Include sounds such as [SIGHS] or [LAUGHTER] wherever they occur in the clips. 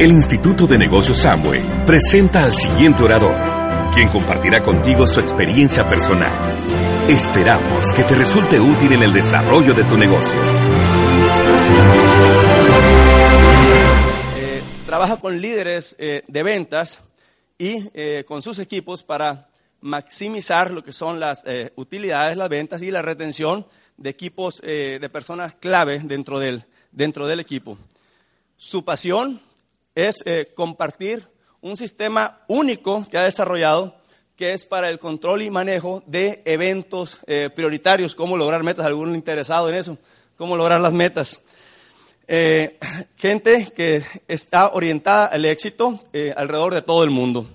El Instituto de Negocios Samway presenta al siguiente orador, quien compartirá contigo su experiencia personal. Esperamos que te resulte útil en el desarrollo de tu negocio. Eh, trabaja con líderes eh, de ventas y eh, con sus equipos para maximizar lo que son las eh, utilidades, las ventas y la retención de equipos eh, de personas clave dentro del, dentro del equipo. Su pasión es eh, compartir un sistema único que ha desarrollado que es para el control y manejo de eventos eh, prioritarios, cómo lograr metas, algún interesado en eso, cómo lograr las metas. Eh, gente que está orientada al éxito alrededor de todo el mundo.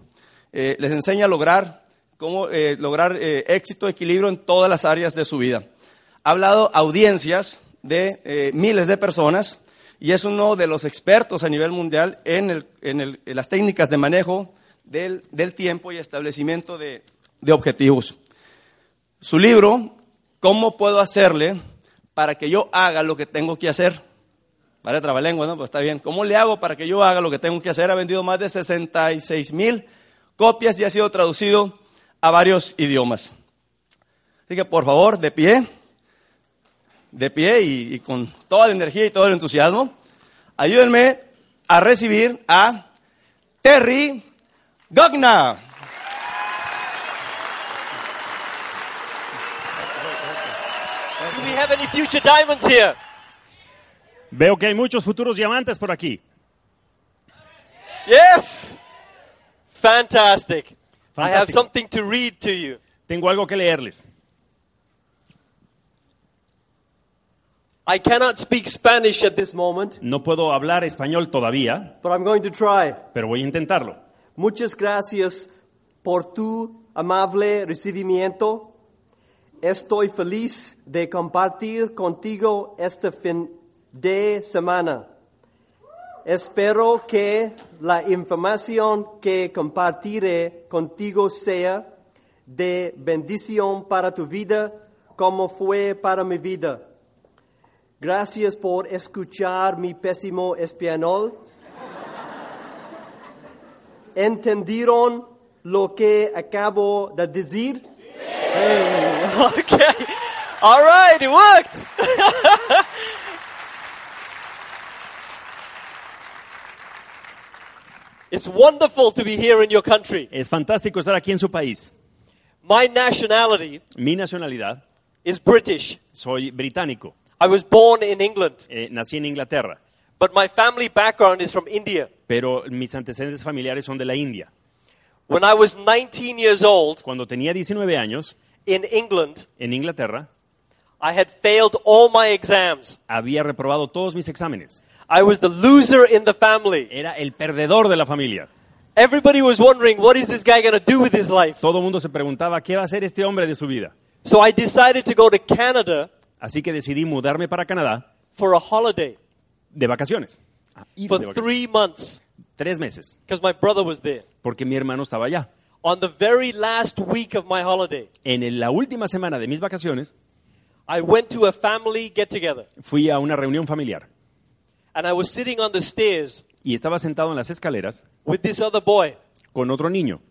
Les enseña a lograr, cómo lograr éxito, equilibrio en todas las áreas de su vida. Ha hablado a audiencias de miles de personas y es uno de los expertos a nivel mundial en, el- en las técnicas de manejo del, del tiempo y establecimiento de, de objetivos. Su libro, ¿Cómo puedo hacerle para que yo haga lo que tengo que hacer? Vale, trabalengua, ¿no? Pues está bien. ¿Cómo le hago para que yo haga lo que tengo que hacer? Ha vendido más de 66 mil copias y ha sido traducido a varios idiomas. Así que, por favor, de pie, de pie y, y con toda la energía y todo el entusiasmo, ayúdenme a recibir a Terry Gogna. Do we have any future diamonds here? Veo que hay muchos futuros diamantes por aquí. Yes! Fantastic. I have Fantástico. something to read to you. Tengo algo que leerles. I cannot speak Spanish at this moment, No puedo hablar español todavía, but I'm going to try. pero voy a intentarlo. Muchas gracias por tu amable recibimiento. Estoy feliz de compartir contigo este fin de semana. Espero que la información que compartiré contigo sea de bendición para tu vida como fue para mi vida. Gracias por escuchar mi pésimo español. ¿Entendieron lo que acabo de decir? [LAUGHS] Okay. All right, it worked. [LAUGHS] it's wonderful to be here in your country. Es fantástico estar aquí en su país. My nationality Mi nacionalidad, is British. soy británico. I was born in England, Eh, nací en Inglaterra, but my family background is from India. pero mis antecedentes familiares son de la India. When I was 19 years old Cuando tenía 19 años, in England, en Inglaterra, I had failed all my exams. había reprobado todos mis exámenes. I was the loser in the family. Era el perdedor de la familia. Everybody was wondering, what is this guy going to do with his life? Todo el mundo se preguntaba qué va a hacer este hombre de su vida. So I decided to go to Canada Así que decidí mudarme para Canadá for a holiday de vacaciones. A ir for de vacaciones. three months Tres meses, because my brother was there. porque mi hermano estaba allá. On the very last week of my holiday, En la última semana de mis vacaciones, I went to a family get together fui a una reunión familiar and I was sitting on the stairs y estaba sentado en las escaleras with this other boy. con otro niño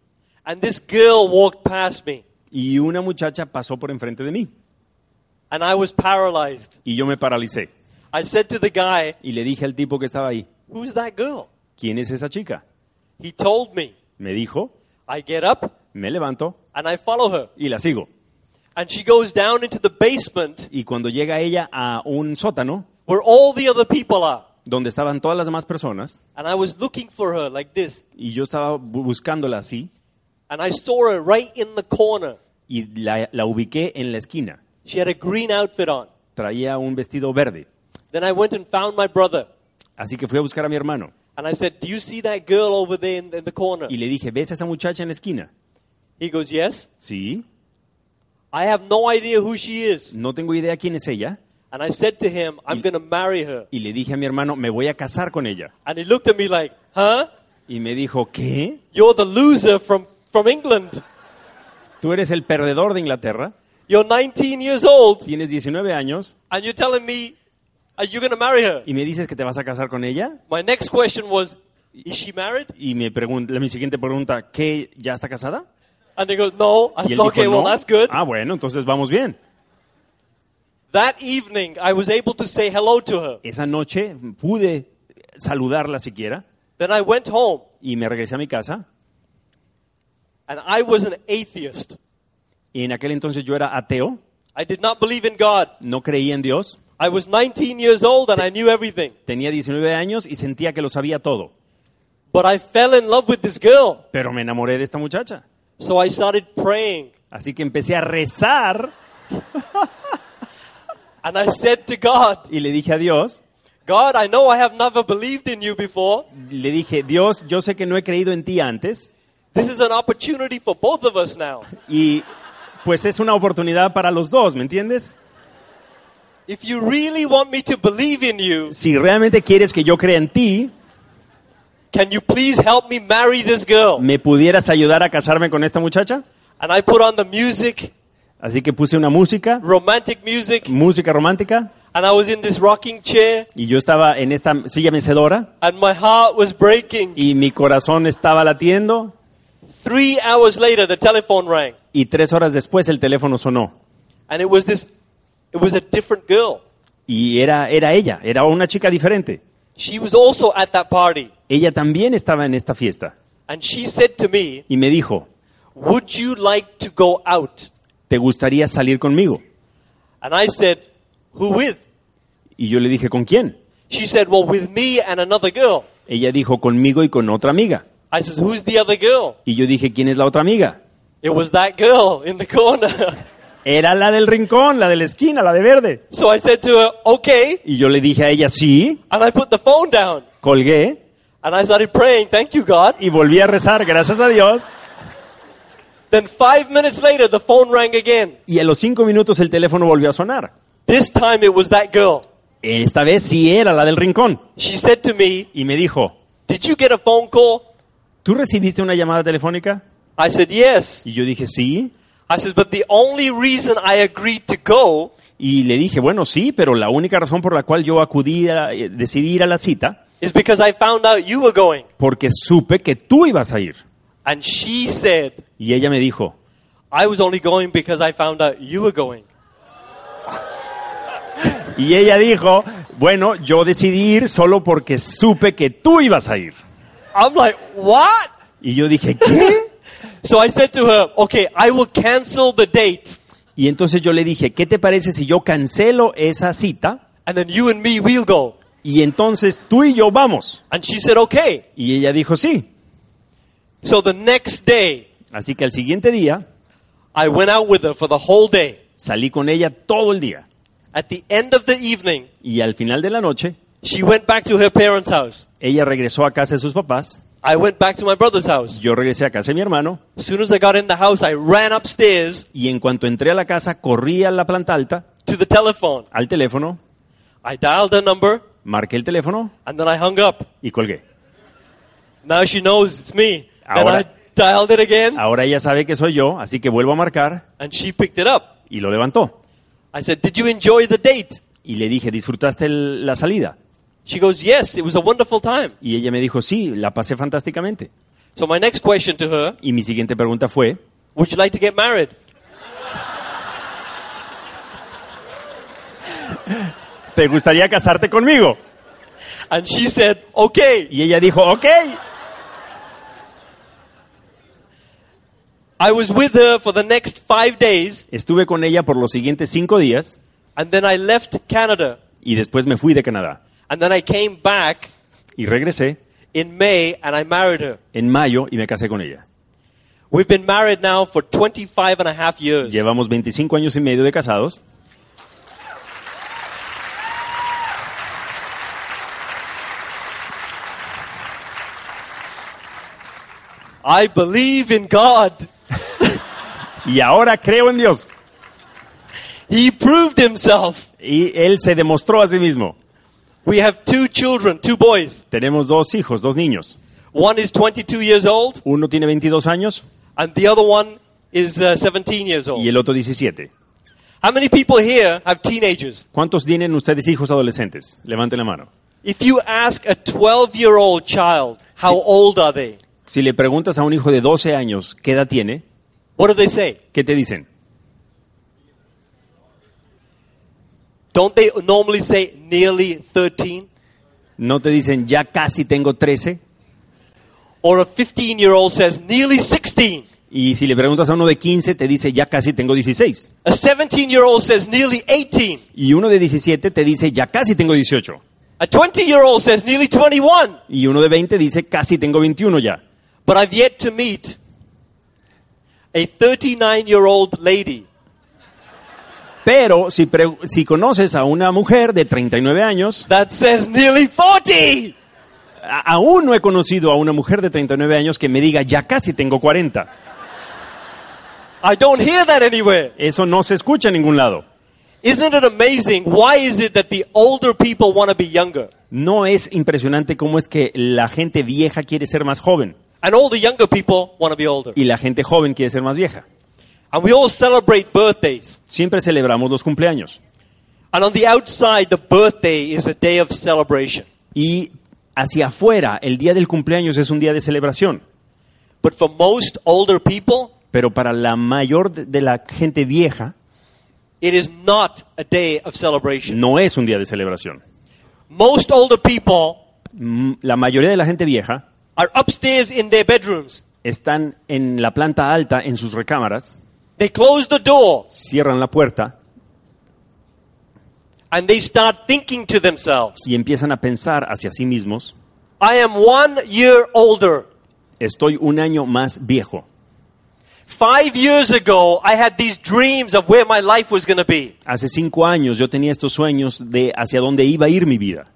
And this girl walked past me y una muchacha pasó por enfrente de mí and I was paralyzed. y yo me paralicé I said to the guy, y le dije al tipo que estaba ahí, Who's that girl? ¿quién es esa chica? He told me. Me dijo, I get up me levanto and I follow her. y la sigo. And she goes down into the basement Y cuando llega ella a un sótano where all the other people are. donde estaban todas las demás personas And I was looking for her like this. y yo estaba bu- buscándola así And I saw her right in the corner. y la, la ubiqué en la esquina. She had a green outfit on. Traía un vestido verde. Then I went and found my brother. Así que fui a buscar a mi hermano And I said, Do you see that girl over there in, in the corner? y le dije, ¿ves a esa muchacha en la esquina? He goes, Yes. Sí, I have no idea who she is. no tengo idea quién es ella. And I said to him, I'm going to marry her. Y le dije a mi hermano, me voy a casar con ella. And he looked at me like, Huh? Y me dijo, ¿qué? You're the loser from, from England. [LAUGHS] Tú eres el perdedor de Inglaterra, You're 19 years old. tienes 19 años And you're telling me, Are you going to marry her? y me dices que te vas a casar con ella. My next question was, Is she married? Y me pregunta, mi siguiente pregunta, ¿qué, ya está casada? And they go, No. I said, Okay, well, "No". that's good. Ah, bueno, entonces vamos bien. That evening, I was able to say hello to her. Esa noche pude saludarla siquiera Then I went home, y me regresé a mi casa. and I was an atheist. En aquel entonces yo era ateo, I did not believe in God. no creía en Dios, I was 19 years old, and I knew everything. tenía 19 años y sentía que lo sabía todo. But I fell in love with this girl. Pero me enamoré de esta muchacha. So I started praying. Así que empecé a rezar [LAUGHS] And I said to God, y le dije a Dios, God, I know I have never believed in you before. le dije, Dios, yo sé que no he creído en ti antes This is an opportunity for both of us now. y pues es una oportunidad para los dos, ¿me entiendes? If you really want me to believe in you, Si realmente quieres que yo crea en ti, can you please help me marry this girl? ¿me pudieras ayudar a casarme con esta muchacha? And I put on the music, Así que puse una música, romantic music, música romántica, and I was in this rocking chair, y yo estaba en esta silla mecedora and my heart was breaking. y mi corazón estaba latiendo Three hours later, the telephone rang, y tres horas después el teléfono sonó and it was this, it was a different girl. y era, era ella, era una chica diferente. She was also at that party, Ella también estaba en esta fiesta and she said to me, y me dijo, Would you like to go out? ¿te gustaría salir conmigo? And I said, Who with? Y yo le dije, ¿con quién? She said, Well, with me and another girl. Ella dijo, conmigo y con otra amiga. I said, Who's the other girl? Y yo dije, ¿quién es la otra amiga? It was that girl in the corner. Era la del rincón, la de la esquina, la de verde. so I said to her, Okay. Y yo le dije a ella, sí, And I put the phone down. colgué And I started praying, Thank you, God. y volví a rezar, gracias a Dios. Then five minutes later, the phone rang again. Y a los cinco minutos el teléfono volvió a sonar. This time it was that girl. Esta vez sí era la del rincón. She said to me, Y me dijo, Did you get a phone call? ¿Tú recibiste una llamada telefónica? I said, Yes. Y yo dije, sí. I said, But the only reason I agreed to go Y le dije, bueno, sí, pero la única razón por la cual yo acudí, a, eh, decidí ir a la cita, is because I found out you were going. porque supe que tú ibas a ir. And she said, Y ella me dijo, I was only going because I found out you were going. [LAUGHS] y ella dijo, bueno, yo decidí ir solo porque supe que tú ibas a ir. I'm like, What? Y yo dije, ¿qué? [LAUGHS] So I said to her, Okay, I will cancel the date. Y entonces yo le dije, ¿qué te parece si yo cancelo esa cita? And then you and me, we'll go. Y entonces tú y yo vamos. And she said, Okay. Y ella dijo, sí. So the next day, Así que al siguiente día I went out with her for the whole day. salí con ella todo el día. At the end of the evening, Y al final de la noche, she went back to her parents' house. ella regresó a casa de sus papás. I went back to my brother's house. Yo regresé a casa de mi hermano. As soon as I got in the house, I ran upstairs Y en cuanto entré a la casa, corrí a la planta alta, to the telephone. al teléfono, I dialed her number marqué el teléfono and then I hung up. y colgué. Now she knows it's me. Then Ahora- I dialed it again Ahora ella sabe que soy yo, así que vuelvo a marcar and she picked it up. y lo levantó. I said, Did you enjoy the date? Y le dije, ¿disfrutaste el- la salida? She goes, Yes, it was a wonderful time. Y ella me dijo, sí, la pasé fantásticamente. So my next question to her, Y mi siguiente pregunta fue, Would you like to get married? ¿te gustaría casarte conmigo? And she said, Okay. Y ella dijo, ok. I was with her for the next five days Estuve con ella por los siguientes cinco días and then I left Canada y después me fui de Canadá. And then I came back Y regresé in May and I married her. en mayo y me casé con ella. We've been married now for 25 and a half years. Llevamos 25 años y medio de casados. I believe in God. [LAUGHS] Y ahora creo en Dios. He proved himself. Y Él se demostró a sí mismo. We have two children, two boys. Tenemos dos hijos, dos niños. One is 22 years old Uno tiene 22 años and the other one is uh, 17 years y old. el otro 17. How many people here have teenagers? ¿Cuántos tienen ustedes hijos adolescentes? Levanten la mano. If you ask a 12 year old child, how old are they? Si le preguntas a un hijo de 12 años qué edad tiene, What do they say? ¿qué te dicen? Don't they normally say nearly 13? ¿No te dicen ya casi tengo 13? Or a 15 year old says nearly 16. Y si le preguntas a uno de 15 te dice ya casi tengo 16. A 17 year old says nearly 18. Y uno de 17 te dice ya casi tengo 18. A 20 year old says nearly 21. Y uno de 20 dice casi tengo 21 ya. But I've yet to meet a 39 year old lady Pero si, pre- si conoces a una mujer de 39 años, that says nearly 40. a- aún no he conocido a una mujer de 39 años que me diga ya casi tengo 40. I don't hear that anywhere. Eso no se escucha en ningún lado. Isn't it amazing? Why is it that the older people want to be younger? No es impresionante cómo es que la gente vieja quiere ser más joven And all the younger people want to be older. y la gente joven quiere ser más vieja. And we all celebrate birthdays. Siempre celebramos los cumpleaños. And on the outside, the birthday is a day of celebration. Y hacia afuera, el día del cumpleaños es un día de celebración. But for most older people, Pero para la mayor de la gente vieja, it is not a day of celebration. no es un día de celebración. Most older people Mm, La mayoría de la gente vieja are upstairs in their bedrooms. están en la planta alta en sus recámaras, They close the door cierran la puerta and they start thinking to themselves, y empiezan a pensar hacia sí mismos, I am one year older. estoy un año más viejo. Five years ago, I had these dreams of where my life was going to be. Hace cinco años yo tenía estos sueños de hacia dónde iba a ir mi vida.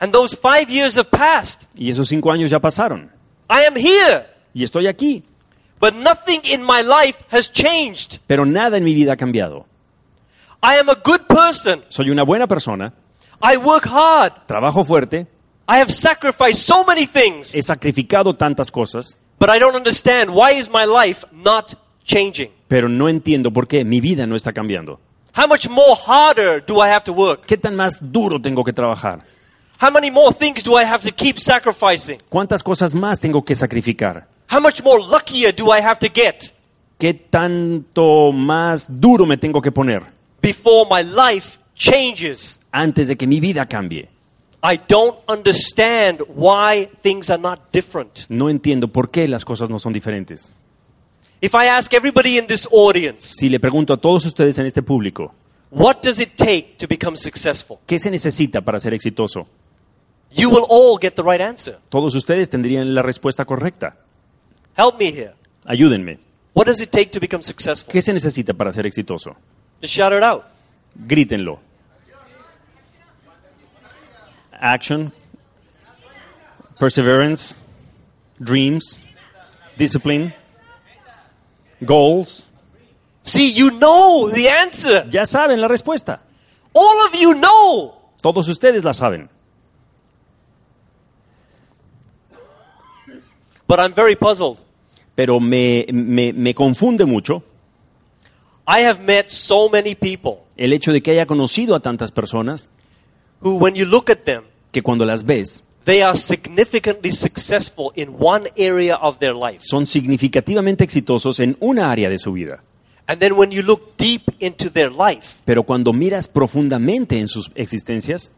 And those five years have passed. Y esos cinco años ya pasaron. I am here. Y estoy aquí. But nothing in my life has changed. Pero nada en mi vida ha cambiado. I am a good person. Soy una buena persona, I work hard. trabajo fuerte, I have sacrificed so many things. he sacrificado tantas cosas, But I don't understand why is my life not changing? pero no entiendo por qué mi vida no está cambiando. How much more harder do I have to work? ¿Qué tan más duro tengo que trabajar? How many more things do I have to keep sacrificing? ¿Cuántas cosas más tengo que sacrificar? How much more luckier do I have to get ¿Qué tanto más duro me tengo que poner before my life changes? antes de que mi vida cambie? I don't understand why things are not different. No entiendo por qué las cosas no son diferentes. If I ask everybody in this audience, Si le pregunto a todos ustedes en este público, what does it take to become successful? ¿qué se necesita para ser exitoso? You will all get the right answer. Todos ustedes tendrían la respuesta correcta. Help me here. Ayúdenme. What does it take to become successful? ¿Qué se necesita para ser exitoso? Just shout it out. Grítenlo. Action, perseverance, dreams, discipline, goals. See, you know the answer. Ya saben la respuesta. All of you know. Todos ustedes la saben. But I'm very puzzled. Pero me, me, me confunde mucho I have met so many people el hecho de que haya conocido a tantas personas who, when you look at them, que cuando las ves they are significantly successful in one area of their life. son significativamente exitosos en una área de su vida. And then when you look deep into their life, Pero cuando miras profundamente en sus existencias,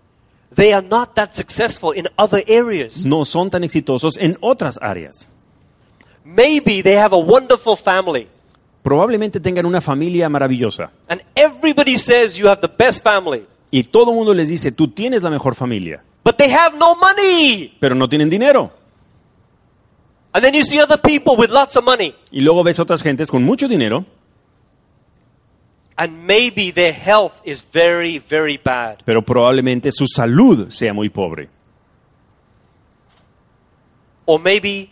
they are not that successful in other areas. no son tan exitosos en otras áreas. Maybe they have a wonderful family. Probablemente tengan una familia maravillosa And everybody says you have the best family. y todo el mundo les dice, tú tienes la mejor familia, But they have no money. pero no tienen dinero. And then you see other people with lots of money. Y luego ves otras gentes con mucho dinero And maybe their health is very, very bad. pero probablemente su salud sea muy pobre. Or maybe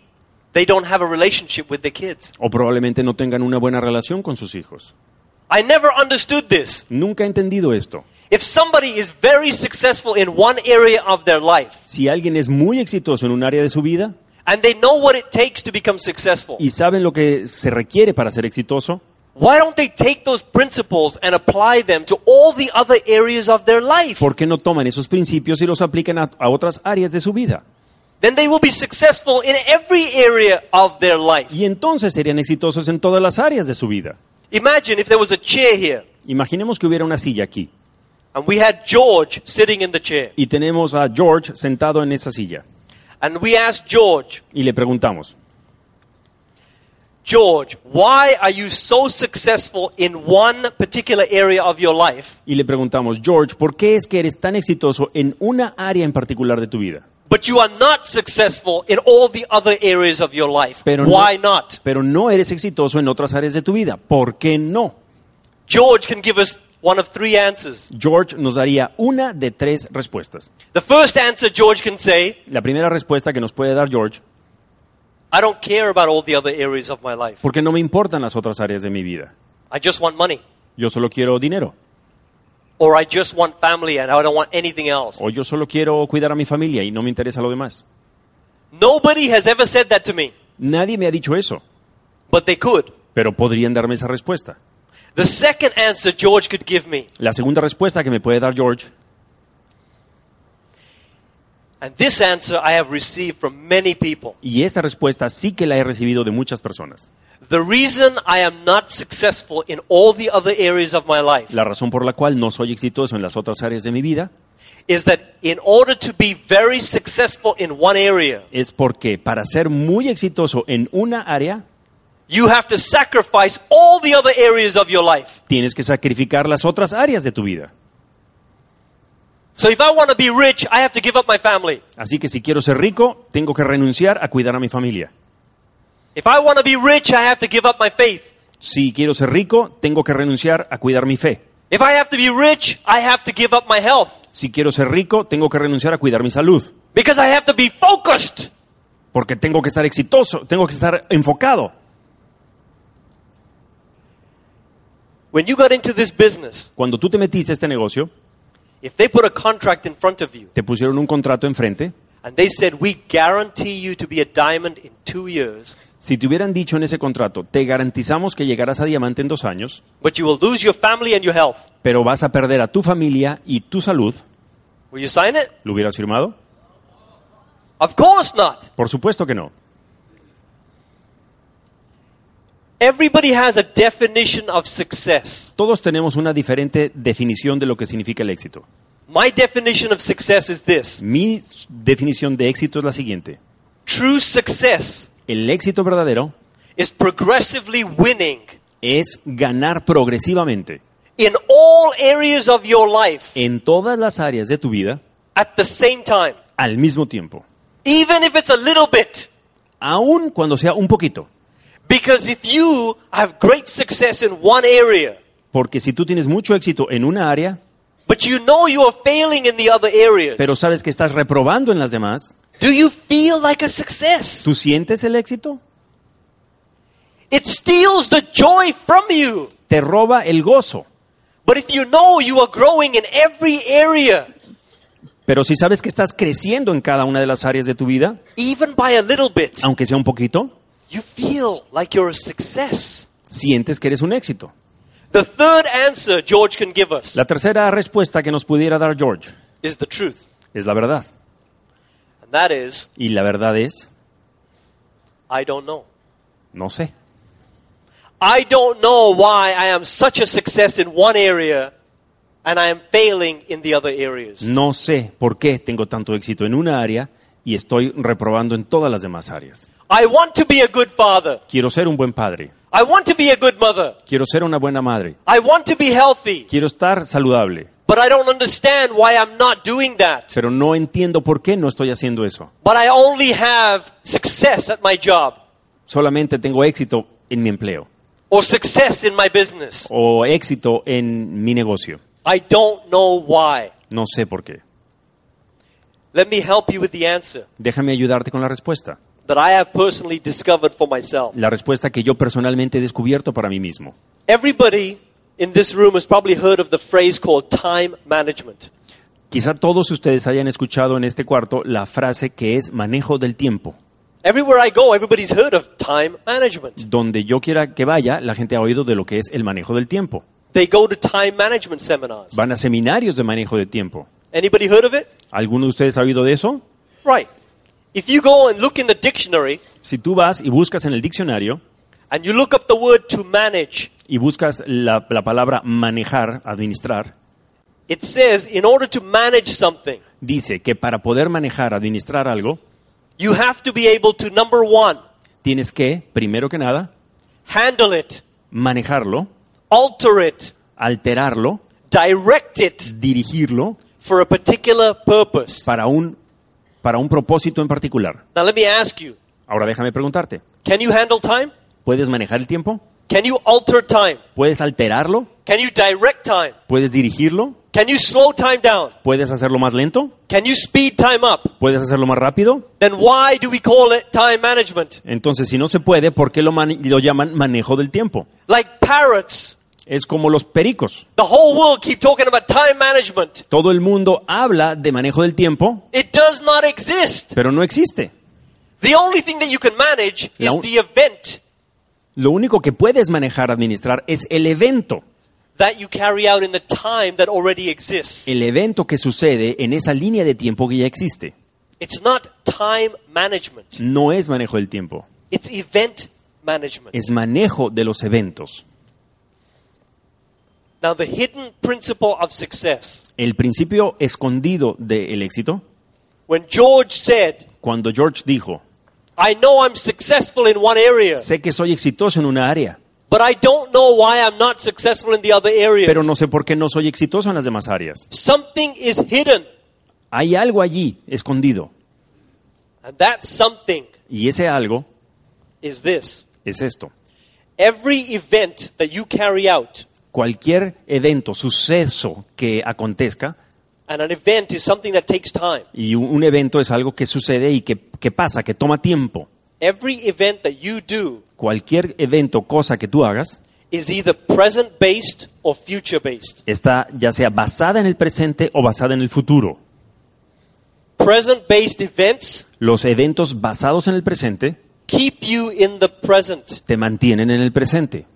they don't have a relationship with their kids. O probablemente no tengan una buena relación con sus hijos. I never understood this. Nunca he entendido esto. If somebody is very successful in one area of their life Si alguien es muy exitoso en un área de su vida and they know what it takes to become successful, y saben lo que se requiere para ser exitoso, why don't they take those principles and apply them to all the other areas of their life? ¿Por qué no toman esos principios y los aplican a, a otras áreas de su vida? Then they will be successful in every area of their life. Y entonces serían exitosos en todas las áreas de su vida. Imagine if there was a chair here Imaginemos que hubiera una silla aquí and we had George sitting in the chair. y tenemos a George sentado en esa silla And we asked George, y le preguntamos, George, why are you so successful in one particular area of your life, y le preguntamos, George, ¿por qué es que eres tan exitoso en una área en particular de tu vida? but you are not successful in all the other areas of your life? Pero why no, not? Pero no eres exitoso en otras áreas de tu vida. ¿Por qué no? George can give us one of three answers. George nos daría una de tres respuestas. The first answer George can say, La primera respuesta que nos puede dar George, I don't care about all the other areas of my life. porque no me importan las otras áreas de mi vida. I just want money. Yo solo quiero dinero. Or I just want family and I don't want anything else. O yo solo quiero cuidar a mi familia y no me interesa lo demás. Nobody has ever said that to me, Nadie me ha dicho eso, but they could. pero podrían darme esa respuesta. The second answer George could give me, La segunda respuesta que me puede dar George, and this answer I have received from many people. Y esta respuesta sí que la he recibido de muchas personas. The reason I am not successful in all the other areas of my life La razón por la cual no soy exitoso en las otras áreas de mi vida is that in order to be very successful in one area, es porque para ser muy exitoso en una área, you have to sacrifice all the other areas of your life. tienes que sacrificar las otras áreas de tu vida. So if I want to be rich, I have to give up my family. Así que si quiero ser rico, tengo que renunciar a cuidar a mi familia. If I want to be rich, I have to give up my faith. Si quiero ser rico, tengo que renunciar a cuidar mi fe. If I have to be rich, I have to give up my health Si quiero ser rico, tengo que renunciar a cuidar mi salud. because I have to be focused. Porque tengo que estar exitoso, tengo que estar enfocado. When you got into this business, Cuando tú te metiste a este negocio, if they put a contract in front of you te pusieron un contrato enfrente. and they said, We guarantee you to be a diamond in two years, Si te hubieran dicho en ese contrato, te garantizamos que llegarás a diamante en dos años, but you will lose your family and your health, pero vas a perder a tu familia y tu salud, will you sign it? ¿lo hubieras firmado? Of course not. Por supuesto que no. Everybody has a definition of success. Todos tenemos una diferente definición de lo que significa el éxito. My definition of success is this Mi definición de éxito es la siguiente. true success El éxito verdadero is progressively winning es ganar progresivamente in all areas of your life en todas las áreas de tu vida at the same time, al mismo tiempo, even if it's a little bit. aun cuando sea un poquito. Because if you have great success in one area, Porque si tú tienes mucho éxito en una área, but you know you are failing in the other areas, pero sabes que estás reprobando en las demás, do you feel like a success? ¿tú sientes el éxito? It steals the joy from you. Te roba el gozo. But if you know you are growing in every area, Pero si sabes que estás creciendo en cada una de las áreas de tu vida, even by a little bit, aunque sea un poquito, you feel like you're a success. sientes que eres un éxito. The third answer George can give us La tercera respuesta que nos pudiera dar George is the truth. es la verdad. And that is, Y la verdad es, I don't know. no sé. I don't know why I am such a success in one area and I am failing in the other areas. No sé por qué tengo tanto éxito en una área y estoy reprobando en todas las demás áreas. I want to be a good father. Quiero ser un buen padre. I want to be a good mother. Quiero ser una buena madre. I want to be healthy. Quiero estar saludable. But I don't understand why I'm not doing that. Pero no entiendo por qué no estoy haciendo eso. But I only have success at my job Solamente tengo éxito en mi empleo or success in my business. o éxito en mi negocio. I don't know why. No sé por qué. Let me help you with the answer Déjame ayudarte con la respuesta. That I have personally discovered for myself. La respuesta que yo personalmente he descubierto para mí mismo. Everybody in this room has probably heard of the phrase called time management. Quizá todos ustedes hayan escuchado en este cuarto la frase que es manejo del tiempo. Everywhere I go, everybody's heard of time management. Donde yo quiera que vaya, la gente ha oído de lo que es el manejo del tiempo. They go to time management seminars. Van a seminarios de manejo de tiempo. Anybody heard of it? ¿Alguno de ustedes ha oído de eso? Right. If you go and look in the dictionary Si tú vas y buscas en el diccionario and you look up the word to manage, y buscas la, la palabra manejar, administrar, it says in order to manage something, dice que para poder manejar, administrar algo, you have to be able to, number one, tienes que, primero que nada, handle it, manejarlo, alter it, alterarlo, direct it dirigirlo for a particular purpose. para un, para un propósito en particular. Now let me ask you, Ahora déjame preguntarte, can you handle time? ¿puedes manejar el tiempo? Can you alter time? ¿Puedes alterarlo? Can you direct time? ¿Puedes dirigirlo? Can you slow time down? ¿Puedes hacerlo más lento? Can you speed time up? ¿Puedes hacerlo más rápido? Then why do we call it time management? Entonces, si no se puede, ¿por qué lo, lo llaman manejo del tiempo? Like parrots. Es como los pericos. The whole world keep talking about time management. Todo el mundo habla de manejo del tiempo, It does not exist. pero no existe. The only thing that you can manage is un- the event Lo único que puedes manejar, administrar, es el evento. that you carry out in the time that already exists. El evento que sucede en esa línea de tiempo que ya existe. It's not time management. No es manejo del tiempo, It's event management. es manejo de los eventos. Now the hidden principle of success. El principio escondido del éxito, When George said, cuando George dijo, I know I'm successful in one area, sé que soy exitoso en una área, but I don't know why I'm not successful in the other areas. pero no sé por qué no soy exitoso en las demás áreas. Something is hidden, Hay algo allí escondido, and that something y ese algo is this. es esto. Every event that you carry out, Cualquier evento, suceso que acontezca, and an event is something that takes time. y un, un evento es algo que sucede y que, que pasa, que toma tiempo. Every event that you do Cualquier evento, cosa que tú hagas, is either present based or future based. está ya sea basada en el presente o basada en el futuro. Present based events Los eventos basados en el presente keep you in the present. te mantienen en el presente.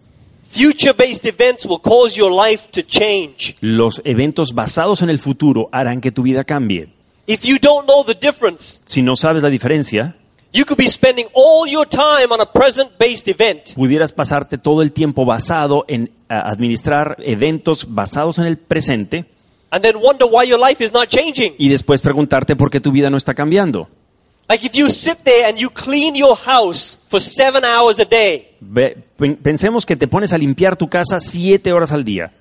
Los eventos basados en el futuro harán que tu vida cambie. If you don't know the difference, Si no sabes la diferencia, you could be spending all your time on a present based event pudieras pasarte todo el tiempo basado en administrar eventos basados en el presente and then wonder why your life is not changing. y después preguntarte por qué tu vida no está cambiando. Like if you sit there and you clean your house for seven hours a day, pensemos que te pones a limpiar tu casa siete horas al día.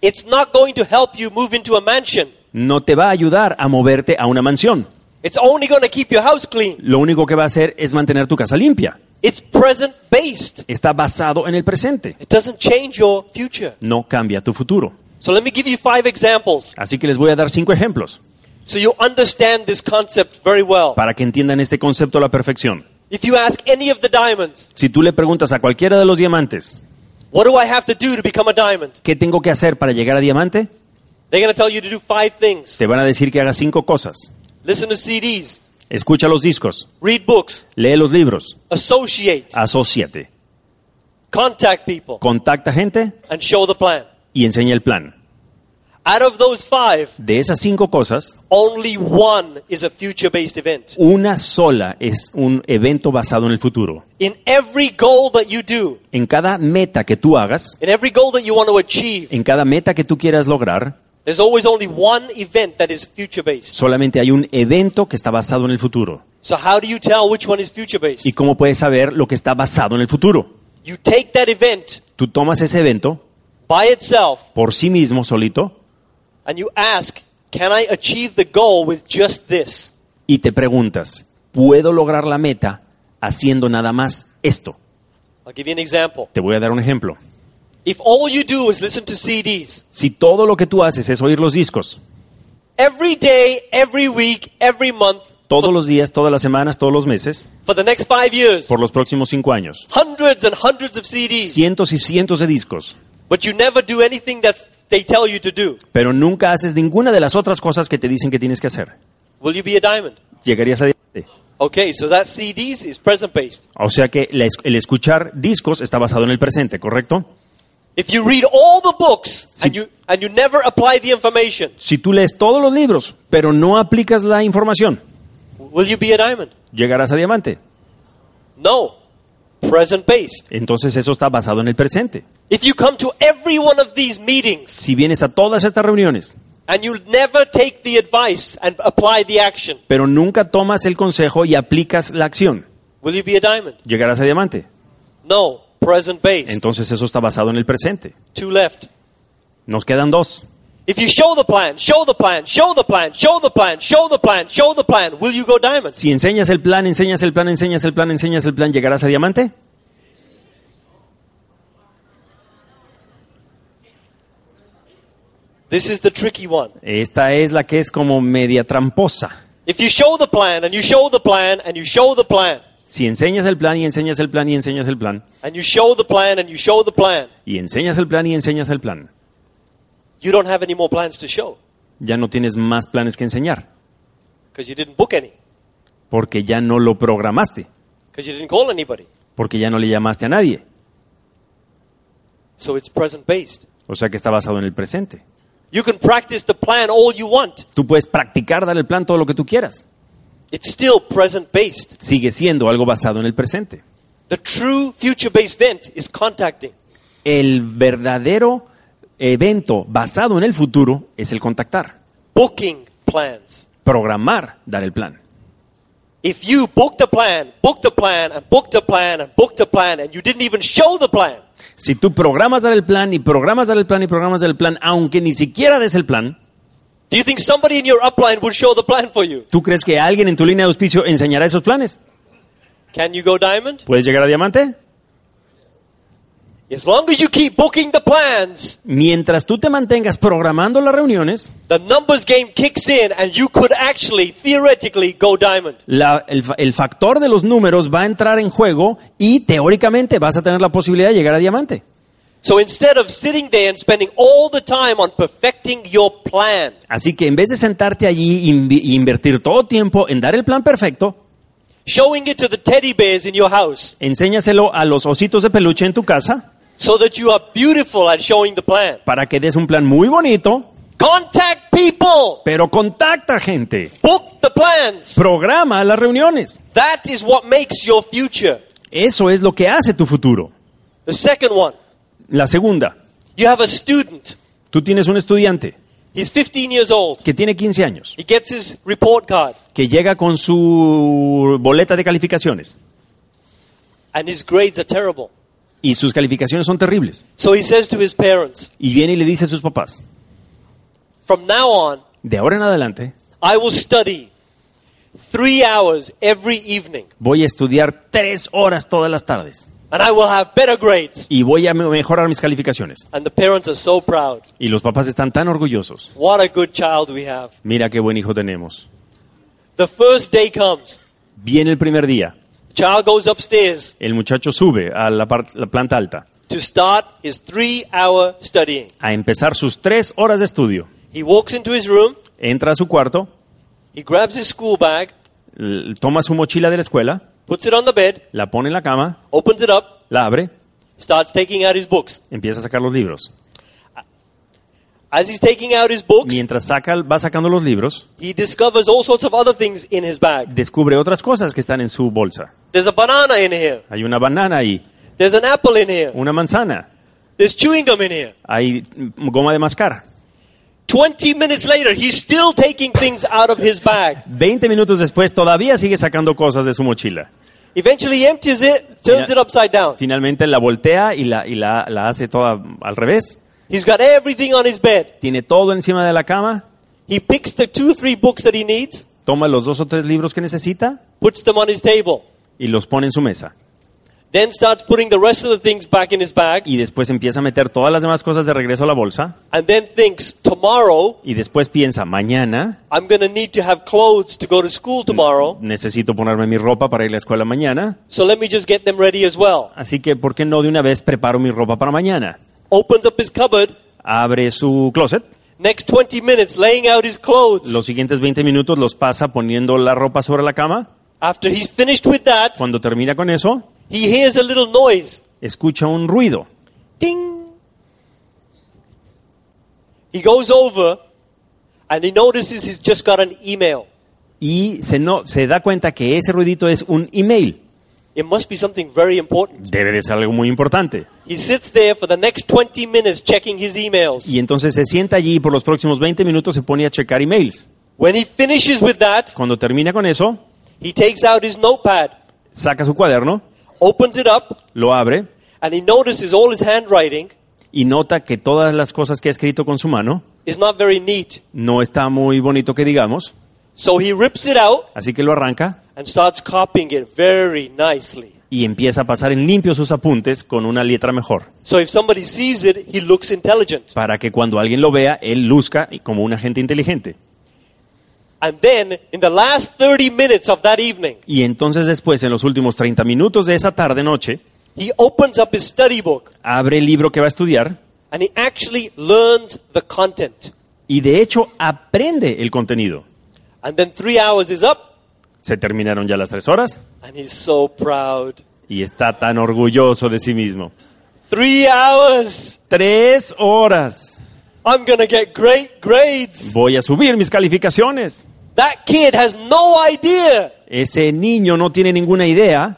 it's not going to help you move into a mansion. No te va a ayudar a moverte a una mansión. It's only going to keep your house clean. Lo único que va a hacer es mantener tu casa limpia. It's present based. Está basado en el presente. It doesn't change your future. No cambia tu futuro. So let me give you five examples Así que les voy a dar cinco ejemplos so you understand this concept very well. para que entiendan este concepto a la perfección. If you ask any of the diamonds, Si tú le preguntas a cualquiera de los diamantes, what do I have to do to become a diamond? ¿qué tengo que hacer para llegar a diamante? They're going to tell you to do five things. Te van a decir que hagas cinco cosas. Listen to CDs, Escucha los discos, read books, lee los libros, associate, asociate, contact people, contacta gente and show the plan. y enseña el plan. Out of those five, De esas cinco cosas, only one is a future based event. una sola es un evento basado en el futuro. In every goal that you do, En cada meta que tú hagas, in every goal that you want to achieve, en cada meta que tú quieras lograr, there's always only one event that is future based. solamente hay un evento que está basado en el futuro. So, how do you tell which one is future based? ¿Y cómo puedes saber lo que está basado en el futuro? You take that event Tú tomas ese evento by itself por sí mismo, solito, and you ask, Can I achieve the goal with just this? y te preguntas, ¿puedo lograr la meta haciendo nada más esto? I'll give you an example. Te voy a dar un ejemplo. If all you do is listen to CDs, Si todo lo que tú haces es oír los discos, every day, every week, every month, todos los días, todas las semanas, todos los meses, for the next five years, por los próximos cinco años, hundreds and hundreds of CDs, cientos y cientos de discos, but you never do anything that they tell you to do, pero nunca haces ninguna de las otras cosas que te dicen que tienes que hacer. will you be a diamond? ¿Llegarías a diamante? Okay, so that CDs is present based. O sea que el escuchar discos está basado en el presente, ¿correcto? If you read all the books Sí. and you and you never apply the information, Si tú lees todos los libros, pero no aplicas la información, will you be a diamond? llegarás a diamante. No. Present based. Entonces eso está basado en el presente. If you come to every one of these meetings Si vienes a todas estas reuniones, and you never take the advice and apply the action, pero nunca tomas el consejo y aplicas la acción, will you be a diamond? llegarás a diamante. No. Present based. Entonces eso está basado en el presente. Two left. Nos quedan dos. If you show the plan, show the plan, show the plan, show the plan, show the plan, show the plan, will you go diamond? Si enseñas el plan, enseñas el plan, enseñas el plan, enseñas el plan, ¿llegarás a diamante? This is the tricky one. Esta es la que es como media tramposa. If you show the plan and you show the plan and you show the plan Si enseñas el plan y enseñas el plan y enseñas el plan and you show the plan and you show the plan, y enseñas el plan y enseñas el plan, you don't have any more plans to show ya no tienes más planes que enseñar because you didn't book any, porque ya no lo programaste, because you didn't call anybody. porque ya no le llamaste a nadie. So it's present based. O sea que está basado en el presente. You can practice the plan all you want. Tú puedes practicar, dar el plan todo lo que tú quieras. It's still present based. Sigue siendo algo basado en el presente. The true future based event is contacting. El verdadero evento basado en el futuro es el contactar, booking plans. programar, dar el plan. If you booked a plan, booked a plan, and booked a plan, and booked a plan, and you didn't even show the plan, Si tú programas dar el plan y programas dar el plan y programas dar el plan, aunque ni siquiera des el plan, do you think somebody in your upline would show the plan for you? ¿tú crees que alguien en tu línea de auspicio enseñará esos planes? Can you go diamond? ¿Puedes llegar a diamante? As long as you keep booking the plans, Mientras tú te mantengas programando las reuniones, the numbers game kicks in, and you could actually, theoretically, go diamond. la- el, fa- el factor de los números va a entrar en juego y teóricamente vas a tener la posibilidad de llegar a diamante. So instead of sitting there and spending all the time on perfecting your plan, Así que en vez de sentarte allí e invertir todo tiempo en dar el plan perfecto, showing it to the teddy bears in your house, enséñaselo a los ositos de peluche en tu casa so that you are beautiful at showing the plan. para que des un plan muy bonito, Contact people! pero contacta gente, Book the plans! programa las reuniones. That is what makes your future. Eso es lo que hace tu futuro. The second one, La segunda, you have a student. tú tienes un estudiante He's 15 years old. que tiene 15 años, He gets his report card, que llega con su boleta de calificaciones and his grades are terrible. Y sus calificaciones son terribles. So he says to his parents, Y viene y le dice a sus papás, From now on, de ahora en adelante I will study three hours every evening, voy a estudiar tres horas todas las tardes and I will have better grades. y voy a me- mejorar mis calificaciones. And the parents are so proud. Y los papás están tan orgullosos. What a good child we have. Mira qué buen hijo tenemos. The first day comes. Viene el primer día, child goes upstairs el muchacho sube a la, par- la planta alta. to start his three hour studying. a empezar sus tres horas de estudio. He walks into his room, Entra a su cuarto, he grabs his school bag, l- toma su mochila de la escuela, puts it on the bed, la pone en la cama, opens it up, la abre, starts taking out his books. empieza a sacar los libros. As he's taking out his books, Mientras saca, va sacando los libros, he discovers all sorts of other things in his bag. descubre otras cosas que están en su bolsa. There's a banana in here. Hay una banana ahí, There's an apple in here. una manzana, There's chewing gum in here. hay goma de mascar. 20 minutes later, he's still taking things out of his bag. 20 minutos después todavía sigue sacando cosas de su mochila. Eventually, he empties it, turns Fina- it upside down. Finalmente la voltea y la, y la, la hace toda al revés. He's got everything on his bed. Tiene todo encima de la cama, He picks the two, three books that he needs, toma los dos o tres libros que necesita puts them on his table, y los pone en su mesa. then starts putting the rest of the things back in his bag, Y después empieza a meter todas las demás cosas de regreso a la bolsa. and then thinks, tomorrow, Y después piensa, mañana I'm going to need to have clothes to go to school tomorrow, necesito ponerme mi ropa para ir a la escuela mañana. so let me just get them ready as well. Así que, ¿por qué no de una vez preparo mi ropa para mañana? Opens up his cupboard, Abre su closet. next 20 minutes laying out his clothes. Los siguientes 20 minutos los pasa poniendo la ropa sobre la cama. After he's finished with that, Cuando termina con eso, he hears a little noise. escucha un ruido. Ding. He goes over and he notices he's just got an email. Y se, no, se da cuenta que ese ruidito es un email. It must be something very important. Debe de ser algo muy importante. He sits there for the next 20 minutes checking his emails. Y entonces se sienta allí y por los próximos 20 minutos se pone a checar emails. When he finishes with that, Cuando termina con eso, he takes out his notepad, saca su cuaderno, opens it up, lo abre and he notices all his handwriting y nota que todas las cosas que ha escrito con su mano is not very neat. no está muy bonito que digamos. So he rips it out Así que lo arranca and starts copying it very nicely. y empieza a pasar en limpio sus apuntes con una letra mejor. So if somebody sees it, he looks intelligent. Para que cuando alguien lo vea, él luzca como un agente inteligente. And then, in the last 30 minutes of that evening, Y entonces después, en los últimos 30 minutos de esa tarde-noche, he opens up his study book abre el libro que va a estudiar and he actually learns the content. y de hecho aprende el contenido. And then three hours is up Se terminaron ya las tres horas and he's so proud. y está tan orgulloso de sí mismo. Three hours! Tres horas. I'm gonna get great grades. Voy a subir mis calificaciones. That kid has no idea. Ese niño no tiene ninguna idea,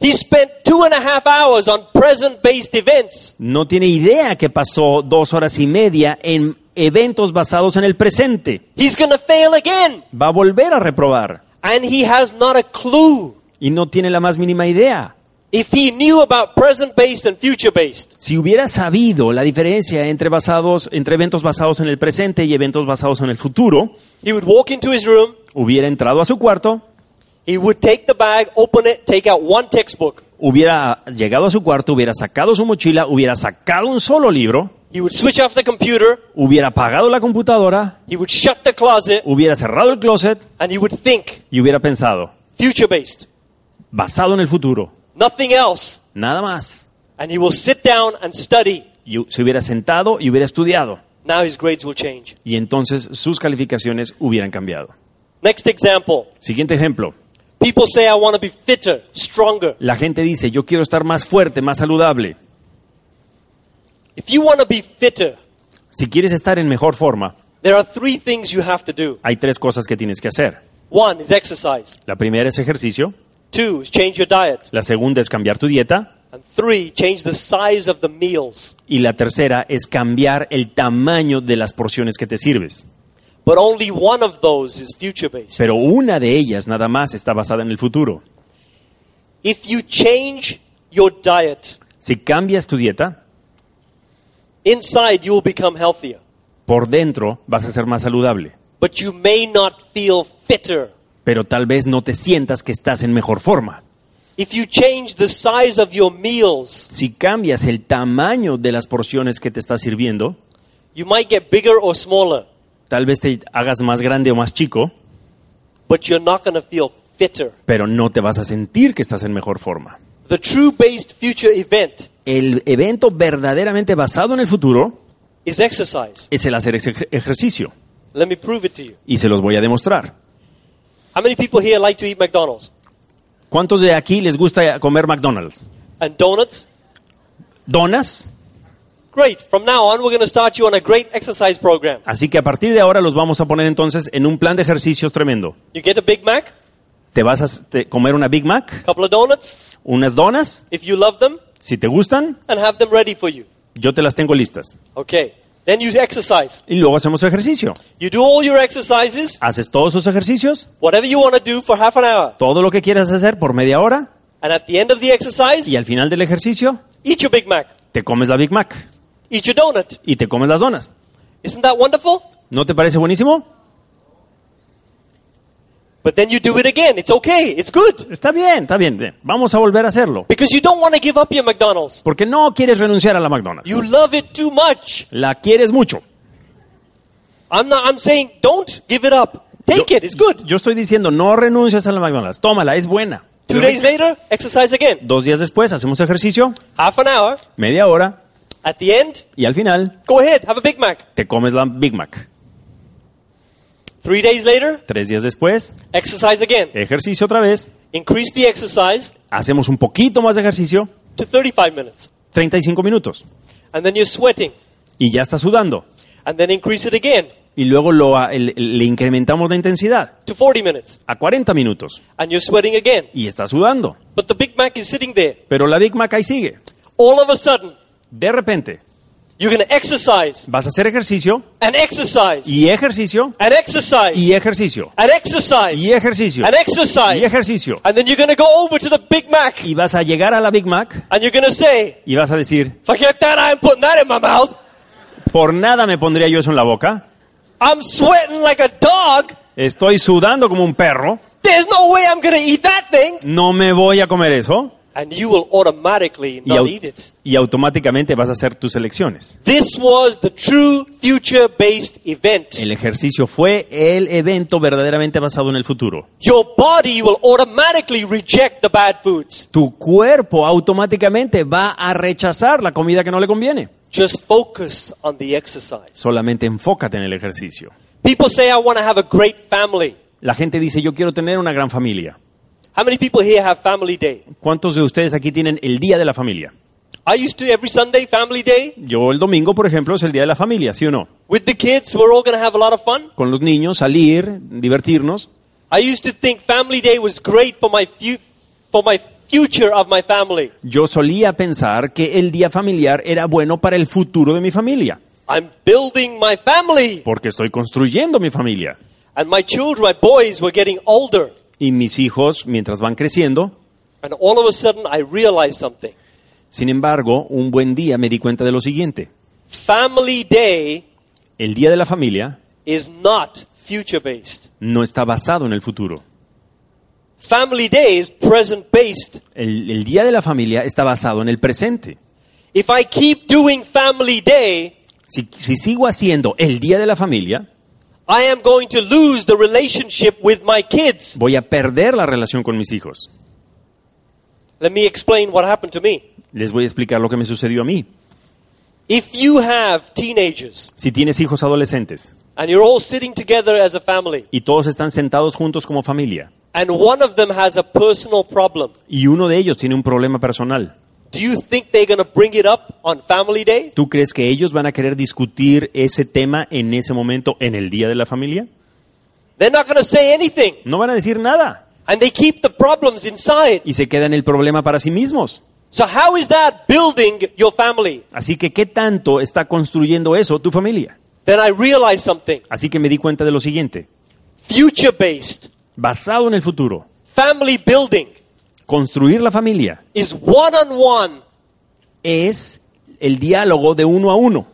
He spent two and a half hours on present based events. no tiene idea que pasó dos horas y media en eventos basados en el presente. He's gonna fail again. Va a volver a reprobar And he has not a clue. y no tiene la más mínima idea. If he knew about present based and future based, Si hubiera sabido la diferencia entre, basados, entre eventos basados en el presente y eventos basados en el futuro, he would walk into his room, hubiera entrado a su cuarto, he would take the bag, open it, take out one textbook. hubiera llegado a su cuarto, hubiera sacado su mochila, hubiera sacado un solo libro, He would switch off the computer, hubiera apagado la computadora, he would shut the closet, hubiera cerrado el closet and he would think y hubiera pensado, future based. basado en el futuro, Nothing else. nada más. And he will sit down and study. Y se hubiera sentado y hubiera estudiado. Now his grades will change. Y entonces sus calificaciones hubieran cambiado. Next example. Siguiente ejemplo. People say, I want to be fitter, stronger. La gente dice, yo quiero estar más fuerte, más saludable. If you want to be fitter, Si quieres estar en mejor forma, there are three things you have to do. hay tres cosas que tienes que hacer. One is exercise. La primera es ejercicio, Two is change your diet. la segunda es cambiar tu dieta And three, change the size of the meals. y la tercera es cambiar el tamaño de las porciones que te sirves. But only one of those is future based. Pero una de ellas nada más está basada en el futuro. If you change your diet, Si cambias tu dieta, inside you will become healthier. por dentro vas a ser más saludable, But you may not feel fitter. pero tal vez no te sientas que estás en mejor forma. If you change the size of your meals, Si cambias el tamaño de las porciones que te estás sirviendo, you might get bigger or smaller, tal vez te hagas más grande o más chico, but you're not going to feel fitter. pero no te vas a sentir que estás en mejor forma. The true based future event El evento verdaderamente basado en el futuro is exercise. es el hacer ese ej- ejercicio. Let me prove it to you. Y se los voy a demostrar. How many people here like to eat McDonald's? ¿Cuántos de aquí les gusta comer McDonald's? And donuts? ¿Donas? Great. From now on, we're going to start you on a great exercise program. Así que a partir de ahora los vamos a poner entonces en un plan de ejercicios tremendo. You get a Big Mac, Te vas a comer una Big Mac, couple of donuts, unas donas, if you love them, si te gustan, and have them ready for you. yo te las tengo listas. Okay. Then you exercise. Y luego hacemos ejercicio. You do all your exercises, Haces todos tus ejercicios, whatever you want to do for half an hour. todo lo que quieras hacer por media hora, And at the end of the exercise, y al final del ejercicio eat your Big Mac, te comes la Big Mac eat your donut. y te comes las donas. Isn't that wonderful? ¿No te parece buenísimo? But then you do it again. It's okay. It's good. Está bien, está bien. bien. Vamos a volver a hacerlo. Because you don't want to give up your McDonald's. Porque no quieres renunciar a la McDonald's. You love it too much. La quieres mucho. I'm not, I'm saying don't give it up. Take it. It's good. Yo estoy diciendo, no renuncies a la McDonald's. Tómala, es buena. Two days later, exercise again. Dos días después hacemos ejercicio, Half an hour. media hora, At the end, y al final go ahead. Have a Big Mac. te comes la Big Mac. Three days later, Tres días después, exercise again. ejercicio otra vez. Increase the exercise Hacemos un poquito más de ejercicio, to 35 minutes. 35 minutos. And then you're sweating. Y ya está sudando. And then increase it again Y luego lo, el- le incrementamos la intensidad to 40 minutes. a 40 minutos. And you're sweating again. Y está sudando. But the Big Mac is sitting there. Pero la Big Mac ahí sigue. All of a sudden, De repente, you're to exercise vas a hacer ejercicio and exercise y ejercicio and exercise y ejercicio and exercise y ejercicio and exercise. y ejercicio. And then you're to go over to the Big Mac Y vas a llegar a la Big Mac and you're to say, y vas a decir, forget that, I'm putting that in my mouth. por nada me pondría yo eso en la boca. I'm sweating like a dog. Estoy sudando como un perro. There's no way I'm to eat that thing. No me voy a comer eso. And you will automatically Y, not au- eat it. y automáticamente vas a hacer tus elecciones. This was the true future-based event. El ejercicio fue el evento verdaderamente basado en el futuro. Your body will automatically reject the bad foods. Tu cuerpo automáticamente va a rechazar la comida que no le conviene. Just focus on the exercise. Solamente enfócate en el ejercicio. People say, I want to have a great family. La gente dice, yo quiero tener una gran familia. How many people here have Family Day? ¿Cuántos de ustedes aquí tienen el Día de la Familia? I used to every Sunday, Family Day. Yo el domingo, por ejemplo, es el Día de la Familia, ¿sí o no? With the kids, we're all going to have a lot of fun. Con los niños, salir, divertirnos. I used to think Family Day was great for my, for my future of my family. Yo solía pensar que el día familiar era bueno para el futuro de mi familia, I'm building my family. porque estoy construyendo mi familia. And my children, my boys, were getting older. Y mis hijos, mientras van creciendo, And all of a sudden, I realized something. sin embargo, un buen día me di cuenta de lo siguiente. Family Day El Día de la Familia is not future based. no está basado en el futuro. Family Day is present based. El, el Día de la Familia está basado en el presente. If I keep doing Family Day, Si, si sigo haciendo el Día de la Familia, I am going to lose the relationship with my kids. voy a perder la relación con mis hijos. Let me explain what happened to me. Les voy a explicar lo que me sucedió a mí. If you have teenagers Si tienes hijos adolescentes and you're all sitting together as a family, y todos están sentados juntos como familia and one of them has a personal problem, y uno de ellos tiene un problema personal, do you think they're going to bring it up on Family Day? ¿tú crees que ellos van a querer discutir ese tema en ese momento en el Día de la Familia? They're not going to say anything. No van a decir nada And they keep the problems inside. y se quedan el problema para sí mismos. So, how is that building your family? Así que, ¿qué tanto está construyendo eso tu familia? Then I realized something. Así que me di cuenta de lo siguiente. Future based Basado en el futuro, family building construir la familia is one on one es el diálogo de uno a uno.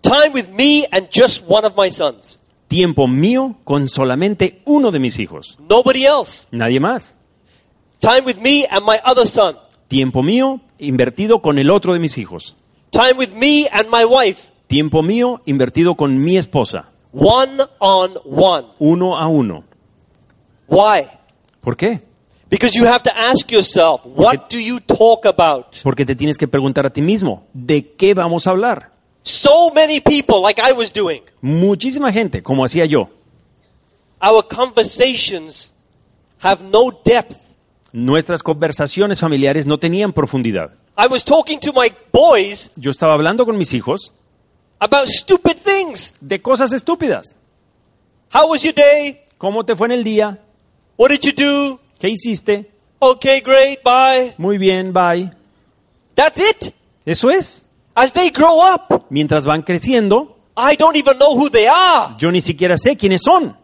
time with me and just one of my sons. Tiempo mío con solamente uno de mis hijos. Nobody else. Nadie más. Time with me and my other son. Tiempo mío invertido con el otro de mis hijos. Time with me and my wife. Tiempo mío invertido con mi esposa. One on one. Uno a uno. Why? ¿Por qué? Because you have to ask yourself, what do you talk about? Porque te tienes que preguntar a ti mismo, ¿de qué vamos a hablar? So many people, like I was doing, Muchísima gente, como hacía yo. our conversations have no depth. Nuestras conversaciones familiares no tenían profundidad. I was talking to my boys Yo estaba hablando con mis hijos about stupid things. de cosas estúpidas. How was your day? ¿Cómo te fue en el día? What did you do? ¿Qué hiciste? Okay, great, bye. Muy bien, bye. That's it. Eso es. As they grow up, Mientras van creciendo, I don't even know who they are. yo ni siquiera sé quiénes son.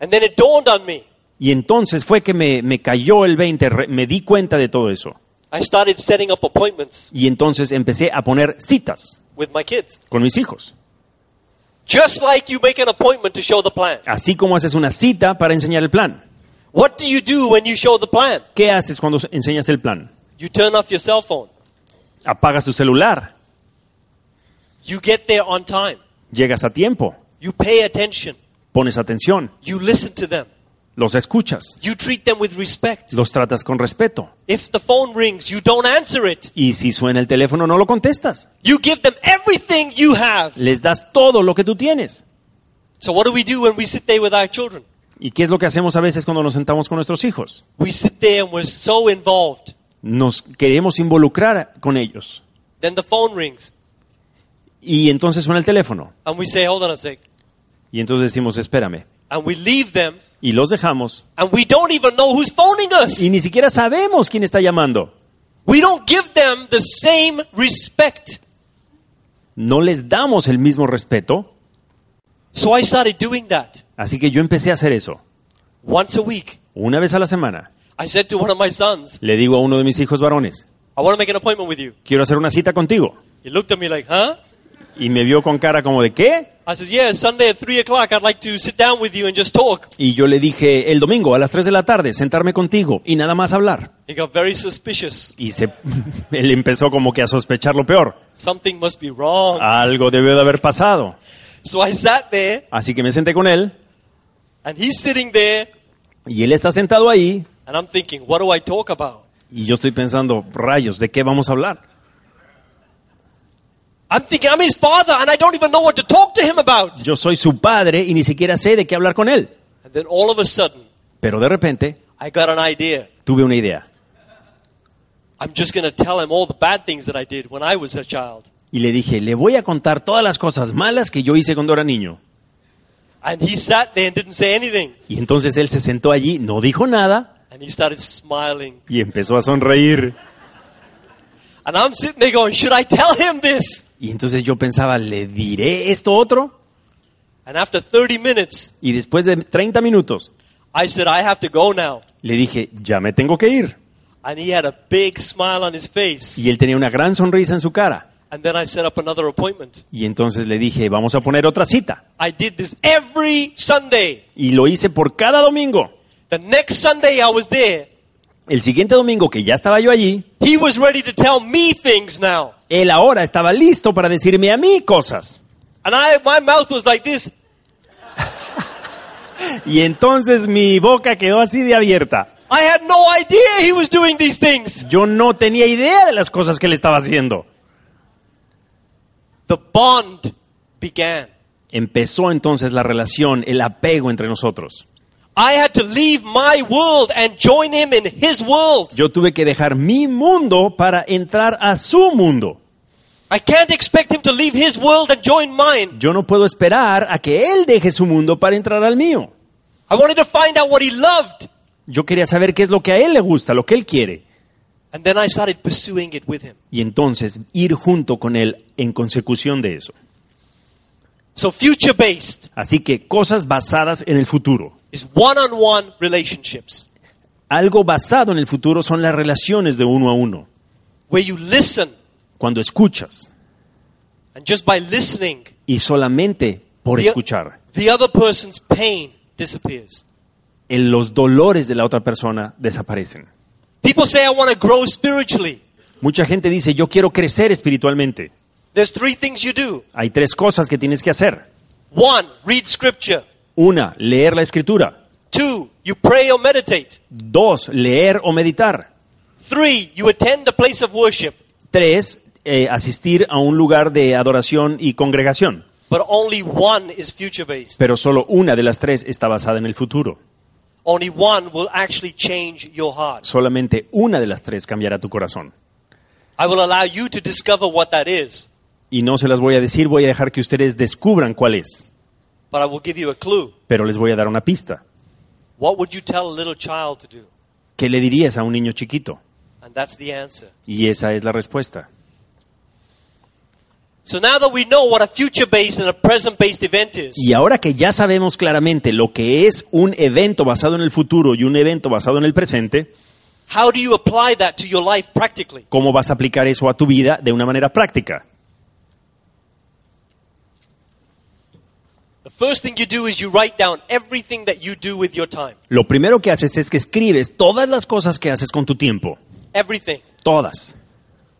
And then it dawned on me. Y entonces fue que me, me cayó el 20, re- me di cuenta de todo eso. I started setting up appointments Y entonces empecé a poner citas with my kids. con mis hijos. Just like you make an appointment to show the plan. Así como haces una cita para enseñar el plan. What do you do when you show the plan? ¿Qué haces cuando enseñas el plan? You turn off your cell phone. Apagas tu celular, You get there on time. llegas a tiempo, You pay attention. pones atención, You listen to them. los escuchas, You treat them with respect. los tratas con respeto. If the phone rings, you don't answer it. Y si suena el teléfono no lo contestas. You give them everything you have. Les das todo lo que tú tienes. So what do we do when we sit there with our children? ¿Y qué es lo que hacemos a veces cuando nos sentamos con nuestros hijos? We sit there and we're so involved. Nos queremos involucrar con ellos. Then the phone rings Y entonces suena el teléfono. and we say, hold on a sec. Y entonces decimos, espérame. And we leave them Y los dejamos. and we don't even know who's phoning us. Y ni siquiera sabemos quién está llamando. We don't give them the same respect. No les damos el mismo respeto. So I started doing that Así que yo empecé a hacer eso. once a week. Una vez a la semana. I said to one of my sons, Le digo a uno de mis hijos varones, I want to make an appointment with you. quiero hacer una cita contigo. He looked at me like, huh? Y me vio con cara como de ¿qué? I said, yeah, Sunday at 3 o'clock, I'd like to sit down with you and just talk. Y yo le dije, el domingo a las 3 de la tarde, sentarme contigo y nada más hablar. He got very suspicious. Y se, [LAUGHS] él empezó como que a sospechar lo peor. Something must be wrong. Algo debió de haber pasado. So I sat there, Así que me senté con él and he's sitting there, y él está sentado ahí and I'm thinking, what do I talk about? y yo estoy pensando, rayos, ¿de qué vamos a hablar? I'm thinking, I'm his father, and I don't even know what to talk to him about. Yo soy su padre y ni siquiera sé de qué hablar con él. And then all of a sudden, Pero de repente I got an idea. tuve una idea I'm just going to tell him all the bad things that I did when I was a child. y le dije, le voy a contar todas las cosas malas que yo hice cuando era niño. And he sat there and didn't say anything. Y entonces él se sentó allí, no dijo nada And he started smiling. y empezó a sonreír. And I'm sitting there going, should I tell him this? Y entonces yo pensaba, ¿le diré esto otro? And after 30 minutes, Y después de 30 minutos I said, I have to go now. le dije, ya me tengo que ir. And he had a big smile on his face. Y él tenía una gran sonrisa en su cara. And then I set up another appointment. Y entonces le dije, vamos a poner otra cita. I did this every Sunday. Y lo hice por cada domingo. The next Sunday I was there, El siguiente domingo que ya estaba yo allí, he was ready to tell me things now. él ahora estaba listo para decirme a mí cosas. And I, my mouth was like this. [LAUGHS] Y entonces mi boca quedó así de abierta. I had no idea he was doing these things. Yo no tenía idea de las cosas que él estaba haciendo. The bond began. Empezó entonces la relación, el apego entre nosotros. I had to leave my world and join him in his world. Yo tuve que dejar mi mundo para entrar a su mundo. I can't expect him to leave his world and join mine. Yo no puedo esperar a que él deje su mundo para entrar al mío. I wanted to find out what he loved. Yo quería saber qué es lo que a él le gusta, lo que él quiere. And then I started pursuing it with him. Y entonces ir junto con él en consecución de eso. So future based Así que cosas basadas en el futuro. is one on one relationships Algo basado en el futuro son las relaciones de uno a uno. where you listen Cuando escuchas and just by listening, y solamente por the, escuchar, the other person's pain disappears. en los dolores de la otra persona desaparecen. People say, I want to grow spiritually. Mucha gente dice, yo quiero crecer espiritualmente. There's three things you do. Hay tres cosas que tienes que hacer. One, read scripture. Una, leer la escritura. Two, you pray or meditate. Dos, leer o meditar. Three, you attend a place of worship. Tres, eh, asistir a un lugar de adoración y congregación. But only one is future based. Pero solo una de las tres está basada en el futuro. Only one will actually change your heart. Solamente una de las tres cambiará tu corazón. I will allow you to discover what that is, Y no se las voy a decir, voy a dejar que ustedes descubran cuál es. but I will give you a clue. Pero les voy a dar una pista. What would you tell a little child to do? ¿Qué le dirías a un niño chiquito? And that's the answer. Y esa es la respuesta. So now that we know what a future based and a present based event is, Y ahora que ya sabemos claramente lo que es un evento basado en el futuro y un evento basado en el presente, how do you apply that to your life practically? ¿cómo vas a aplicar eso a tu vida de una manera práctica? The first thing you do is you write down everything that you do with your time. Lo primero que haces es que escribes todas las cosas que haces con tu tiempo. Everything, Todas.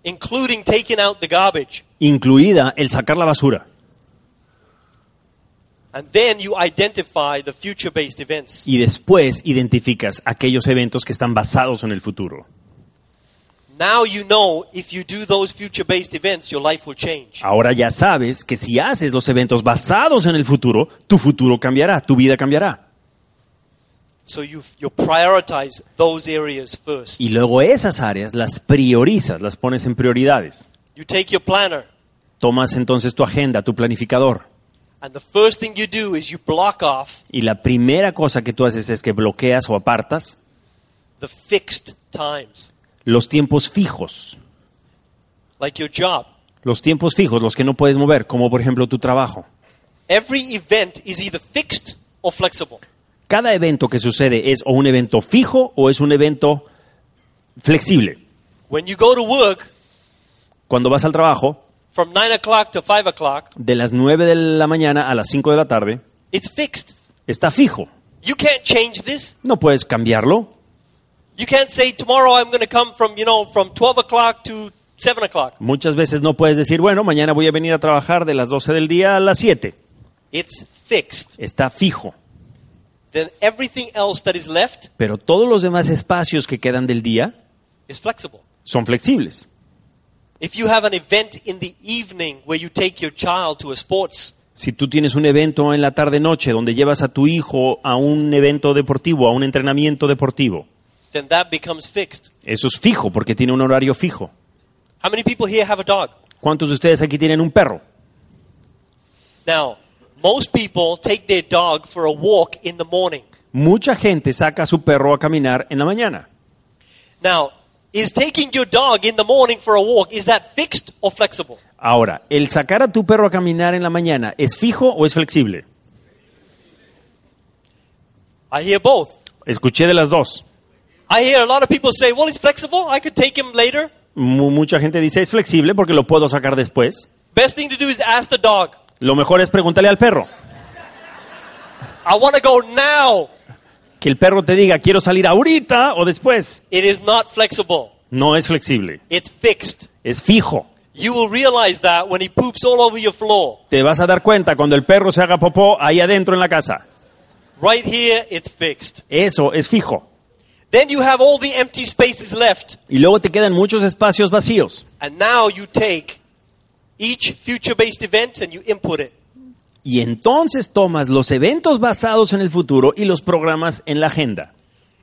Including taking out the garbage. Incluida el sacar la basura. And then you identify the future based events. Y después identificas aquellos eventos que están basados en el futuro. Now you know if you do those future based events, your life will change. Ahora ya sabes que si haces los eventos basados en el futuro, tu futuro cambiará, tu vida cambiará. So you, you prioritize those areas first. Y luego esas áreas las priorizas, las pones en prioridades. You take your planner, Tomas entonces tu agenda, tu planificador. and the first thing you do is you block off Y la primera cosa que tú haces es que bloqueas o apartas the fixed times, los tiempos fijos. like your job. Los tiempos fijos, los que no puedes mover, como por ejemplo tu trabajo. Every event is either fixed or flexible. Cada evento que sucede es o un evento fijo o es un evento flexible. When you go to work Cuando vas al trabajo, from 9 o'clock to 5 o'clock, de las 9 de la mañana a las 5 de la tarde, it's fixed. está fijo. You can't change this. No puedes cambiarlo. You can't say tomorrow I'm going to come from, you know, from 12 o'clock to 7 o'clock. Muchas veces no puedes decir, bueno, mañana voy a venir a trabajar de las 12 del día a las 7. It's fixed. Está fijo. Then everything else that is left Pero todos los demás espacios que quedan del día is flexible. son flexibles. If you have an event in the evening where you take your child to a sports, Si tú tienes un evento en la tarde-noche donde llevas a tu hijo a un evento deportivo, a un entrenamiento deportivo, then that becomes fixed. eso es fijo porque tiene un horario fijo. How many people here have a dog? ¿Cuántos de ustedes aquí tienen un perro? Now, most people take their dog for a walk in the morning. Mucha gente saca a su perro a caminar en la mañana. Now, is taking your dog in the morning for a walk, is that fixed or flexible? Ahora, ¿el sacar a tu perro a caminar en la mañana es fijo o es flexible? I hear both. Escuché de las dos. I hear a lot of people say, well, it's flexible. I could take him later. Mu- mucha gente dice es flexible porque lo puedo sacar después. Best thing to do is ask the dog, Lo mejor es preguntarle al perro. I want to go now. Que el perro te diga quiero salir ahorita o después. It is not flexible. No es flexible, It's fixed. es fijo. You will realize that when he poops all over your floor. Te vas a dar cuenta cuando el perro se haga popó ahí adentro en la casa. Right here, it's fixed. Eso es fijo. Then you have all the empty spaces left. Y luego te quedan muchos espacios vacíos. And now you take each future based event and you input it. Y entonces tomas los eventos basados en el futuro y los programas en la agenda.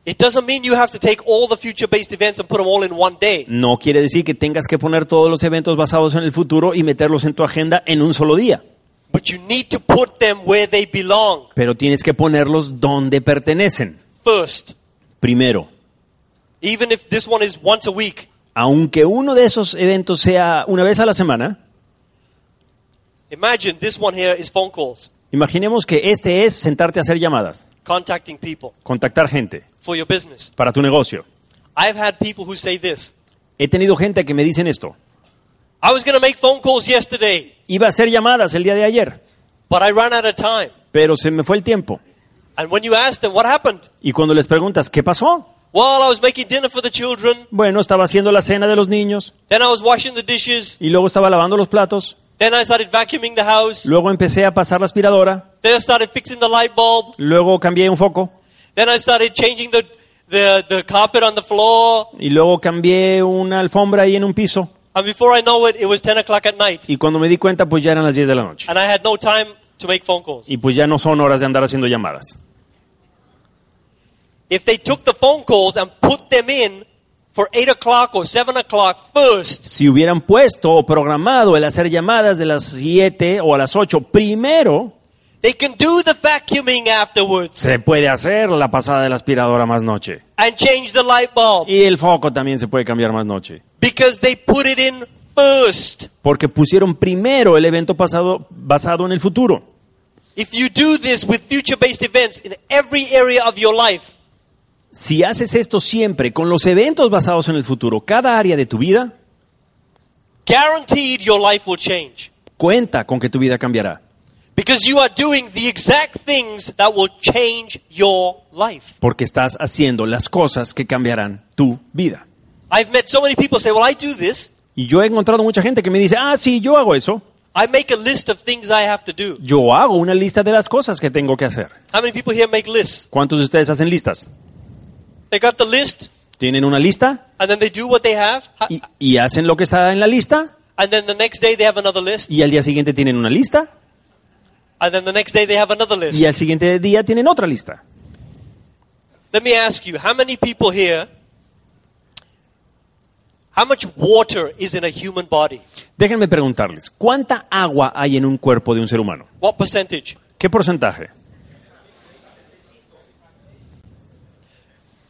It doesn't mean you have to take all the future based events and put them all in one day. No quiere decir que tengas que poner todos los eventos basados en el futuro y meterlos en tu agenda en un solo día. But you need to put them where they belong Pero tienes que ponerlos donde pertenecen. first. Primero, Even if this one is once a week, aunque uno de esos eventos sea una vez a la semana, imagine this one here is phone calls, imaginemos que este es sentarte a hacer llamadas, contacting people contactar gente for your business. para tu negocio. I've had people who say this He tenido gente que me dicen esto. I was going to make phone calls yesterday, Iba a hacer llamadas el día de ayer, but I ran out of time. pero se me fue el tiempo. And when you ask them, what happened? Y cuando les preguntas, ¿qué pasó? Well, I was making dinner for the children, Bueno, estaba haciendo la cena de los niños then I was washing the dishes, y luego estaba lavando los platos. Then I started vacuuming the house, Luego empecé a pasar la aspiradora. then I started fixing the light bulb, Luego cambié un foco. then I started changing the, the, the carpet on the floor, Y luego cambié una alfombra ahí en un piso. and before I know it, it was 10 o'clock at night, Y cuando me di cuenta, pues ya eran las 10 de la noche. and I had no time to make phone calls. Y pues ya no son horas de andar haciendo llamadas. If they took the phone calls and put them in for 8 o'clock or 7 o'clock first, Si hubieran puesto o programado el hacer llamadas de las 7 o a las 8 primero, they can do the vacuuming afterwards se puede hacer la pasada de la aspiradora más noche. and change the light bulb Y el foco también se puede cambiar más noche. because they put it in first. Porque pusieron primero el evento pasado basado en el futuro. If you do this with future based events in every area of your life, Si haces esto siempre con los eventos basados en el futuro, cada área de tu vida, guaranteed your life will change. cuenta con que tu vida cambiará. Because you are doing the exact things that will change your life. Porque estás haciendo las cosas que cambiarán tu vida. I've met so many people say, Well, I do this. Y yo he encontrado mucha gente que me dice, ah, sí, yo hago eso. I make a list of things I have to do. Yo hago una lista de las cosas que tengo que hacer. How many people here make lists? ¿Cuántos de ustedes hacen listas? They got the list, Tienen una lista and then they do what they have, ha- y, y hacen lo que está en la lista and then the next day they have another list, y al día siguiente tienen una lista and then the next day they have another list. y al siguiente día tienen otra lista. Let me ask you, how many people here, how much water is in a human body? Déjenme preguntarles, ¿cuánta agua hay en un cuerpo de un ser humano? What percentage? ¿Qué porcentaje?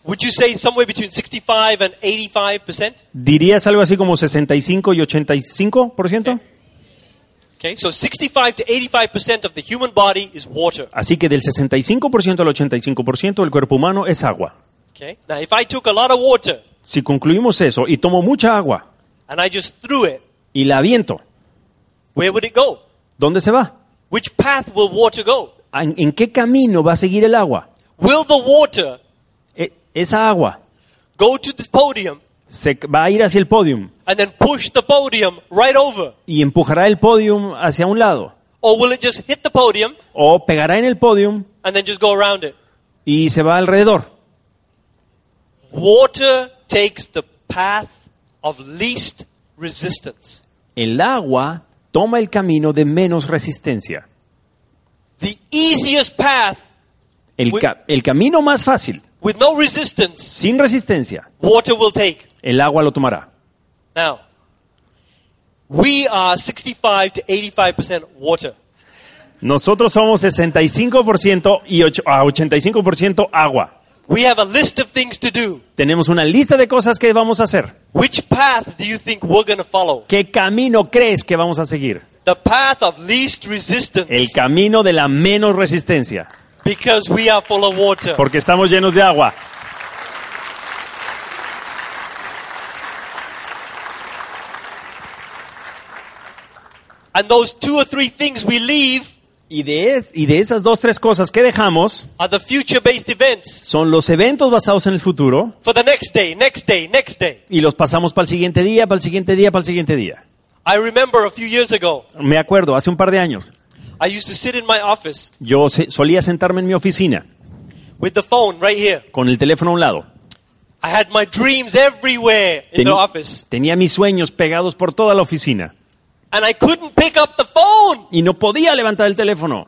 Would you say somewhere between 65 and 85%? ¿Dirías algo así como 65 y 85%? Okay, so 65 to 85% of the human body is water. Así que del 65% al 85% del cuerpo humano es agua. Okay, now if I took a lot of water Si concluimos eso y tomo mucha agua and I just threw it, y la aviento, where would it go? ¿dónde se va? Which path will water go? ¿En, en qué camino va a seguir el agua? Will the water esa agua go to this podium se va a ir hacia el podium and then push the podium right over? y empujará el podium hacia un lado Or will it just hit the podium o pegará en el podium and then just go around it? y se va alrededor. Water takes the path of least resistance. El agua toma el camino de menos resistencia. The easiest path El, ca- el camino más fácil, with no resistance, sin resistencia, water will take. el agua lo tomará. Now, we are 65 to 85% water. Nosotros somos 65% y a 85% agua. We have a list of things to do. Tenemos una lista de cosas que vamos a hacer. Which path do you think we're going to follow? ¿Qué camino crees que vamos a seguir? The path of least resistance. El camino de la menos resistencia, Because we are full of water. porque estamos llenos de agua. And those two or three things we leave Y de, es- y de esas dos, tres cosas que dejamos are the future based events son los eventos basados en el futuro for the next day, next day, next day. y los pasamos para el siguiente día, para el siguiente día, para el siguiente día. I remember a few years ago, Me acuerdo, hace un par de años, I used to sit in my office yo se- solía sentarme en mi oficina with the phone right here. con el teléfono a un lado. I had my dreams everywhere in the Teni- office. tenía mis sueños pegados por toda la oficina And I couldn't pick up the phone. y no podía levantar el teléfono.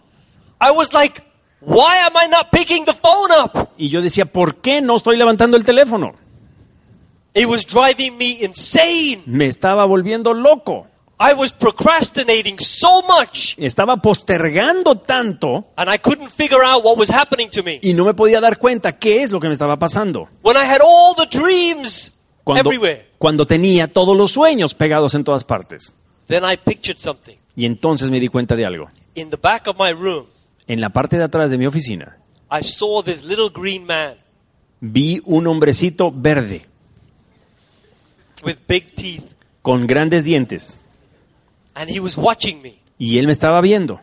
I was like, why am I not picking the phone up? Y yo decía, ¿por qué no estoy levantando el teléfono? It was driving me insane. Me estaba volviendo loco. I was procrastinating so much Estaba postergando tanto and I couldn't figure out what was happening to me. y no me podía dar cuenta qué es lo que me estaba pasando. When I had all the dreams Cuando, everywhere. cuando tenía todos los sueños pegados en todas partes. Then I pictured something. Y entonces me di cuenta de algo. In the back of my room, En la parte de atrás de mi oficina I saw this little green man vi un hombrecito verde with big teeth con grandes dientes and he was watching me y él me estaba viendo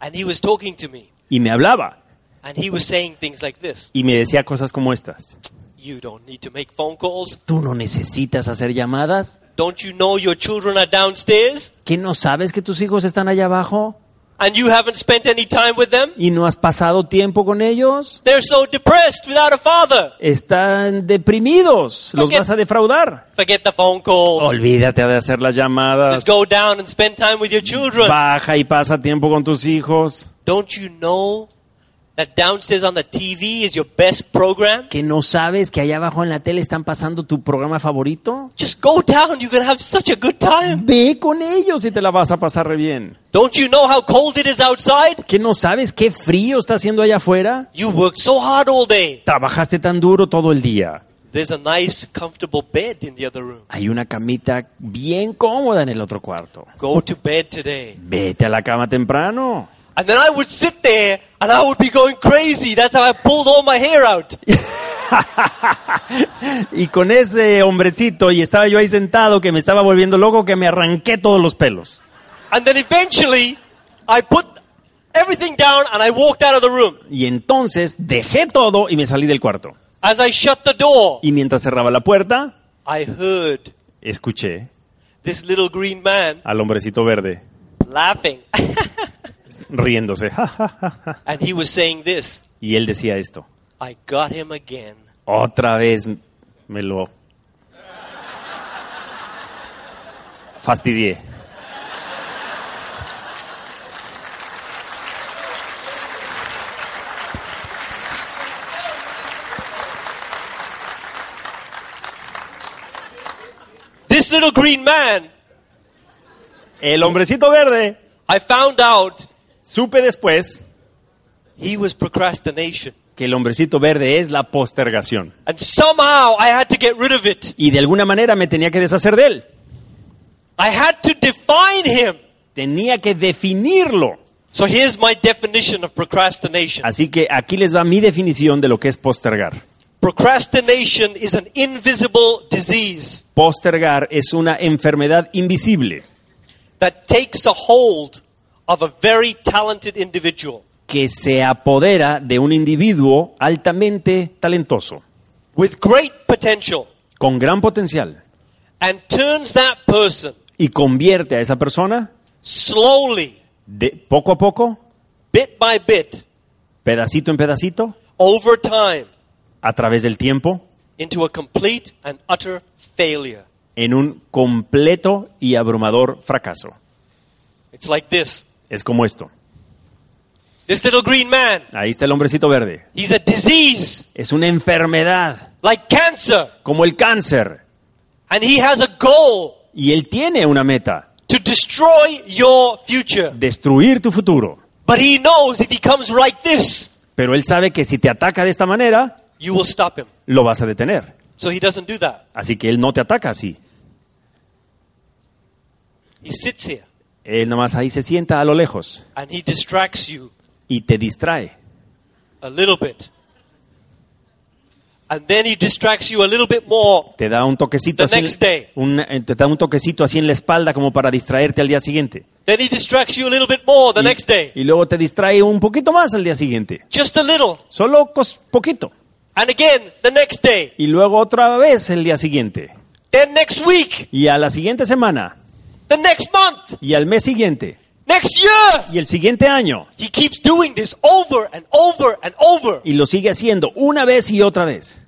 and he was talking to me y me hablaba and he was saying things like this. y me decía cosas como estas. You don't need to make phone calls. ¿Tú no necesitas hacer llamadas? Don't you know your children are downstairs ¿Que no sabes que tus hijos están allá abajo and you haven't spent any time with them? y no has pasado tiempo con ellos? They're so depressed without a father. Están deprimidos, los Forget- vas a defraudar. Forget the phone calls. Olvídate de hacer las llamadas. Just go down and spend time with your children. Baja y pasa tiempo con tus hijos. Don't you know that downstairs on the TV is your best program? ¿Que no sabes que allá abajo en la tele están pasando tu programa favorito? Just go down. You're to have such a good time. Ve con ellos y te la vas a pasar re bien. Don't you know how cold it is outside? ¿Que no sabes qué frío está haciendo allá afuera? You worked so hard all day. Trabajaste tan duro todo el día. There's a nice, comfortable bed in the other room. Hay una camita bien cómoda en el otro cuarto. Go to bed today. Vete a la cama temprano. And then I would sit there and I would be going crazy. That's how I pulled all my hair out. [LAUGHS] y con ese hombrecito, y estaba yo ahí sentado que me estaba volviendo loco, que me arranqué todos los pelos. And then eventually I put everything down and I walked out of the room. Y entonces dejé todo y me salí del cuarto. As I shut the door, Y mientras cerraba la puerta, I heard escuché this little green man al hombrecito verde laughing. [LAUGHS] riéndose. [LAUGHS] and he was saying this y él decía esto. I got him again. Otra vez me lo fastidié. This little green man, El hombrecito verde, I found out supe después he was procrastination. que el hombrecito verde es la postergación. And somehow I had to get rid of it. Y de alguna manera me tenía que deshacer de él. I had to define him. Tenía que definirlo. So here's my definition of procrastination. Así que aquí les va mi definición de lo que es postergar. Procrastination is an invisible disease Postergar es una enfermedad invisible that takes a hold of a very talented individual que se apodera de un individuo altamente talentoso, with great potential con gran potencial, and turns that person y convierte a esa persona slowly, de poco a poco, bit by bit, pedacito en pedacito, over time, a través del tiempo, into a complete and utter failure. en un completo y abrumador fracaso. It's like this. Es como esto. This little green man, Ahí está el hombrecito verde. he's a disease Es una enfermedad, like cancer, como el cáncer. and he has a goal Y él tiene una meta, to destroy your future. destruir tu futuro. But he knows if he comes like this, Pero él sabe que si te ataca de esta manera, you will stop him. lo vas a detener. So he doesn't do that. Así que él no te ataca así. He sits here Él nomás ahí se sienta a lo lejos and he distracts you y te distrae. a little bit. And then he distracts you a little bit more. Te da un toquecito The así, next day. un- eh, te da un toquecito así en la espalda como para distraerte al día siguiente. Then he distracts you a little bit more the next day. Y, y luego te distrae un poquito más al día siguiente. Just a little. Solo cos- poquito. And again the next day. Y luego otra vez el día siguiente. Then next week. Y a la siguiente semana. The next month. Y al mes siguiente. Next year. Y el siguiente año. He keeps doing this over and over and over Y lo sigue haciendo una vez y otra vez.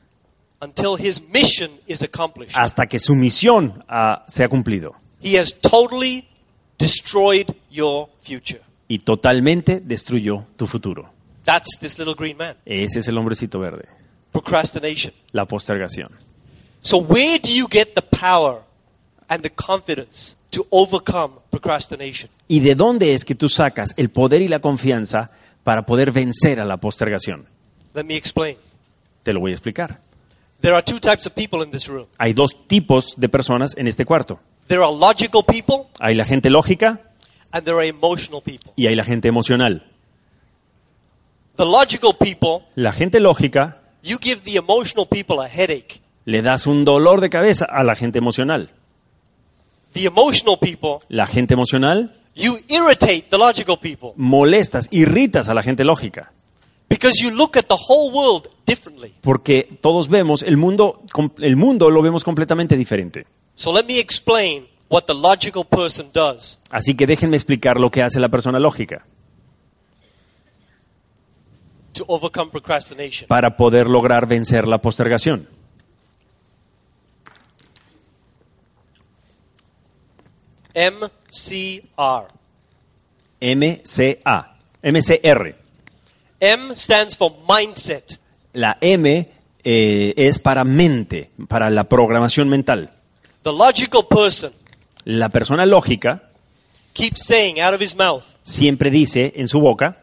until his mission is accomplished. Hasta que su misión ah, se ha cumplido. He has totally destroyed your future. Y totalmente destruyó tu futuro. That's this little green man. Ese es el hombrecito verde. Procrastination. La postergación. So, where do you get the power and the confidence to overcome procrastination? ¿Y de dónde es que tú sacas el poder y la confianza para poder vencer a la postergación? Let me explain. Te lo voy a explicar. There are two types of people in this room Hay dos tipos de personas en este cuarto. there are logical people Hay la gente lógica and there are emotional people. y hay la gente emocional. The logical people, La gente lógica you give the emotional people a headache. le das un dolor de cabeza a la gente emocional. The emotional people, La gente emocional you irritate the logical people molestas, irritas a la gente lógica. because you look at the whole world differently. Porque todos vemos el mundo, el mundo lo vemos completamente diferente. So let me explain what the logical person does. Así que déjenme explicar lo que hace la persona lógica to overcome procrastination. para poder lograr vencer la postergación. MCR. MCA, MCR. M stands for mindset. La M eh, es para mente, para la programación mental. The logical person La persona lógica keeps saying out of his mouth, siempre dice en su boca,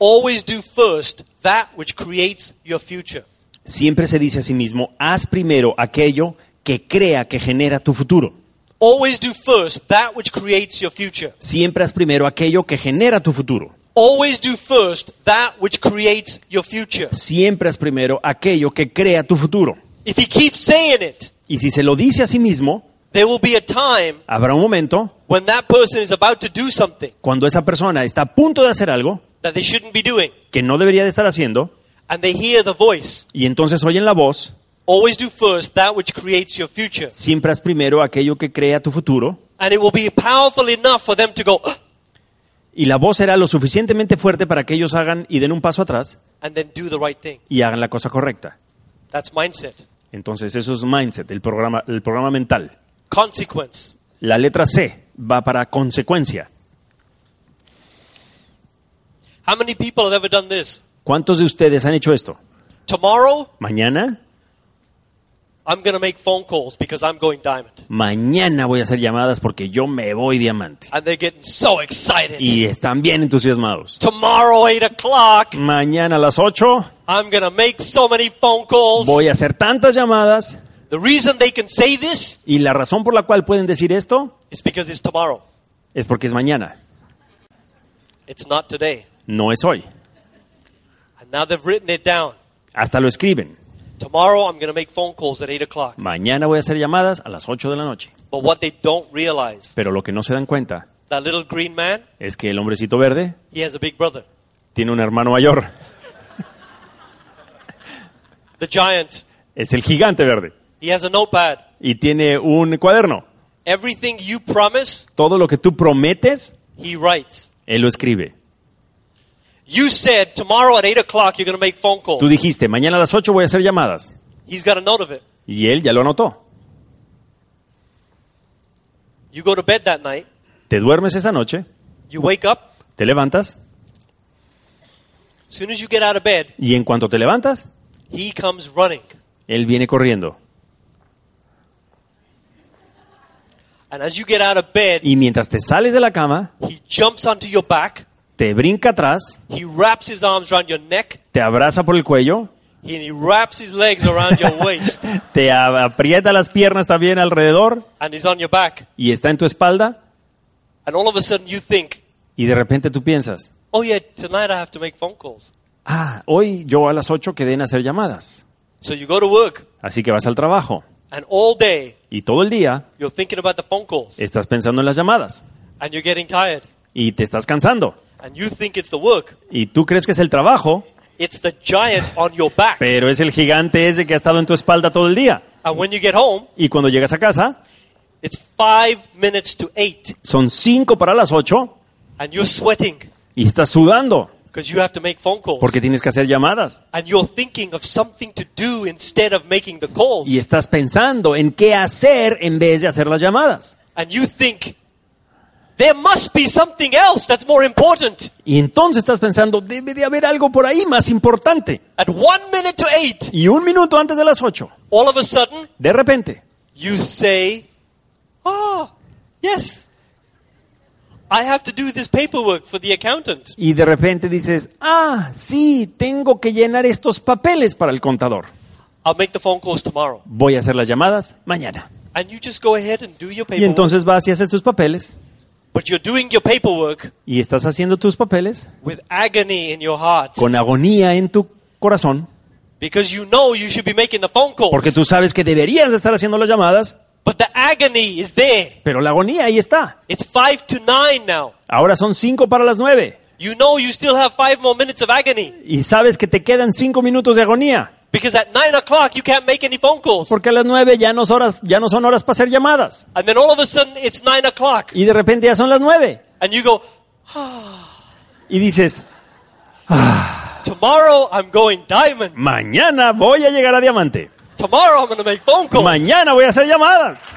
always do first that which creates your future. siempre se dice a sí mismo, haz primero aquello que crea que genera tu futuro. Always do first that which creates your future. Siempre haz primero aquello que genera tu futuro. Always do first that which creates your future. Siempre haz primero aquello que crea tu futuro. If he keeps saying it, Y si se lo dice a sí mismo, there will be a time habrá un momento when that person is about to do something cuando esa persona está a punto de hacer algo that they shouldn't be doing, que no debería de estar haciendo, and they hear the voice. y entonces oyen la voz, Always do first that which creates your future. siempre haz primero aquello que crea tu futuro, And it will be powerful enough for them to go, y la voz será lo suficientemente fuerte para que ellos hagan y den un paso atrás and then do the right thing. y hagan la cosa correcta. That's mindset. Entonces eso es mindset, el programa, el programa mental. Consequence. La letra C va para consecuencia. How many people have ever done this? ¿Cuántos de ustedes han hecho esto? Tomorrow, Mañana, I'm going to make phone calls because I'm going diamond. mañana voy a hacer llamadas porque yo me voy diamante. And they're getting so excited. Y están bien entusiasmados. Tomorrow, 8 o'clock, Mañana a las 8 I'm going to make so many phone calls. voy a hacer tantas llamadas The reason they can say this y la razón por la cual pueden decir esto is because it's tomorrow. es porque es mañana, It's not today. no es hoy. And now they've written it down. Hasta lo escriben. Tomorrow, I'm going to make phone calls at 8 o'clock. Mañana voy a hacer llamadas a las 8 de la noche. But what they don't realize, Pero lo que no se dan cuenta that little green man, es que el hombrecito verde he has a big brother. tiene un hermano mayor. [LAUGHS] The giant, Es el gigante verde. he has a notepad. Y tiene un cuaderno. Everything you promise, Todo lo que tú prometes, he writes. él lo escribe. You said tomorrow at 8 o'clock you're going to make phone calls. Tú dijiste, mañana a las 8 voy a hacer llamadas. He's got a note of it. Y él ya lo anotó. You go to bed that night, Te duermes esa noche, you wake up, te levantas, as soon as you get out of bed, y en cuanto te levantas, he comes running. él viene corriendo. And as you get out of bed, Y mientras te sales de la cama, he jumps onto your back, te brinca atrás, he wraps his arms around your neck, te abraza por el cuello, he wraps his legs around your waist, [LAUGHS] te a- aprieta las piernas también alrededor and he's on your back. y está en tu espalda. And all of a sudden you think, y de repente tú piensas, oh yeah, tonight I have to make phone calls. ah, hoy yo a las 8 quedé en hacer llamadas. So you go to work, Así que vas al trabajo. And all day y todo el día you're thinking about the phone calls, estás pensando en las llamadas. And you're getting tired, y te estás cansando and you think it's the work. y tú crees que es el trabajo, It's the giant on your back. pero es el gigante ese que ha estado en tu espalda todo el día. And when you get home, Y cuando llegas a casa, it's five minutes to eight, son 5 para las 8 and you're sweating y estás sudando because you have to make phone calls. porque tienes que hacer llamadas. And you're thinking of something to do instead of making the calls. Y estás pensando en qué hacer en vez de hacer las llamadas. And you think, there must be something else that's more important. Y entonces estás pensando, debe de haber algo por ahí más importante. At one minute to eight, Y un minuto antes de las 8, all of a sudden, de repente, you say, ah, yes, I have to do this paperwork for the accountant. y de repente dices, ah, sí, tengo que llenar estos papeles para el contador. I'll make the phone calls tomorrow. Voy a hacer las llamadas mañana. And you just go ahead and do your Y paperwork. entonces vas y haces tus papeles. But you're doing your paperwork Y estás haciendo tus papeles with agony in your heart con agonía en tu corazón. because you know you should be making the phone calls. Porque tú sabes que deberías estar haciendo las llamadas, But the agony is there. pero la agonía ahí está. It's five to nine now. Ahora son cinco para las nueve. You know you still have five more minutes of agony Y sabes que te quedan cinco minutos de agonía. Because at nine o'clock you can't make any phone calls. Porque a las nueve ya no, es horas, ya no son horas para hacer llamadas. And then all of a sudden it's nine o'clock Y de repente ya son las nueve. and you go, [SIGHS] Y dices, tomorrow I'm going diamond. mañana voy a llegar a diamante. Tomorrow I'm going to make phone calls. Mañana voy a hacer llamadas.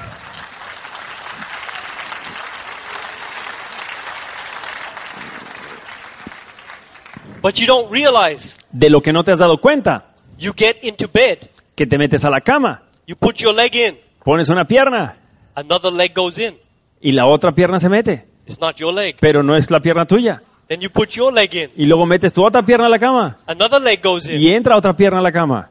But you don't realize De lo que no te has dado cuenta, you get into bed, que te metes a la cama, you put your leg in, pones una pierna another leg goes in. y la otra pierna se mete, It's not your leg. pero no es la pierna tuya. Then you put your leg in, Y luego metes tu otra pierna a la cama another leg goes in. y entra otra pierna a la cama.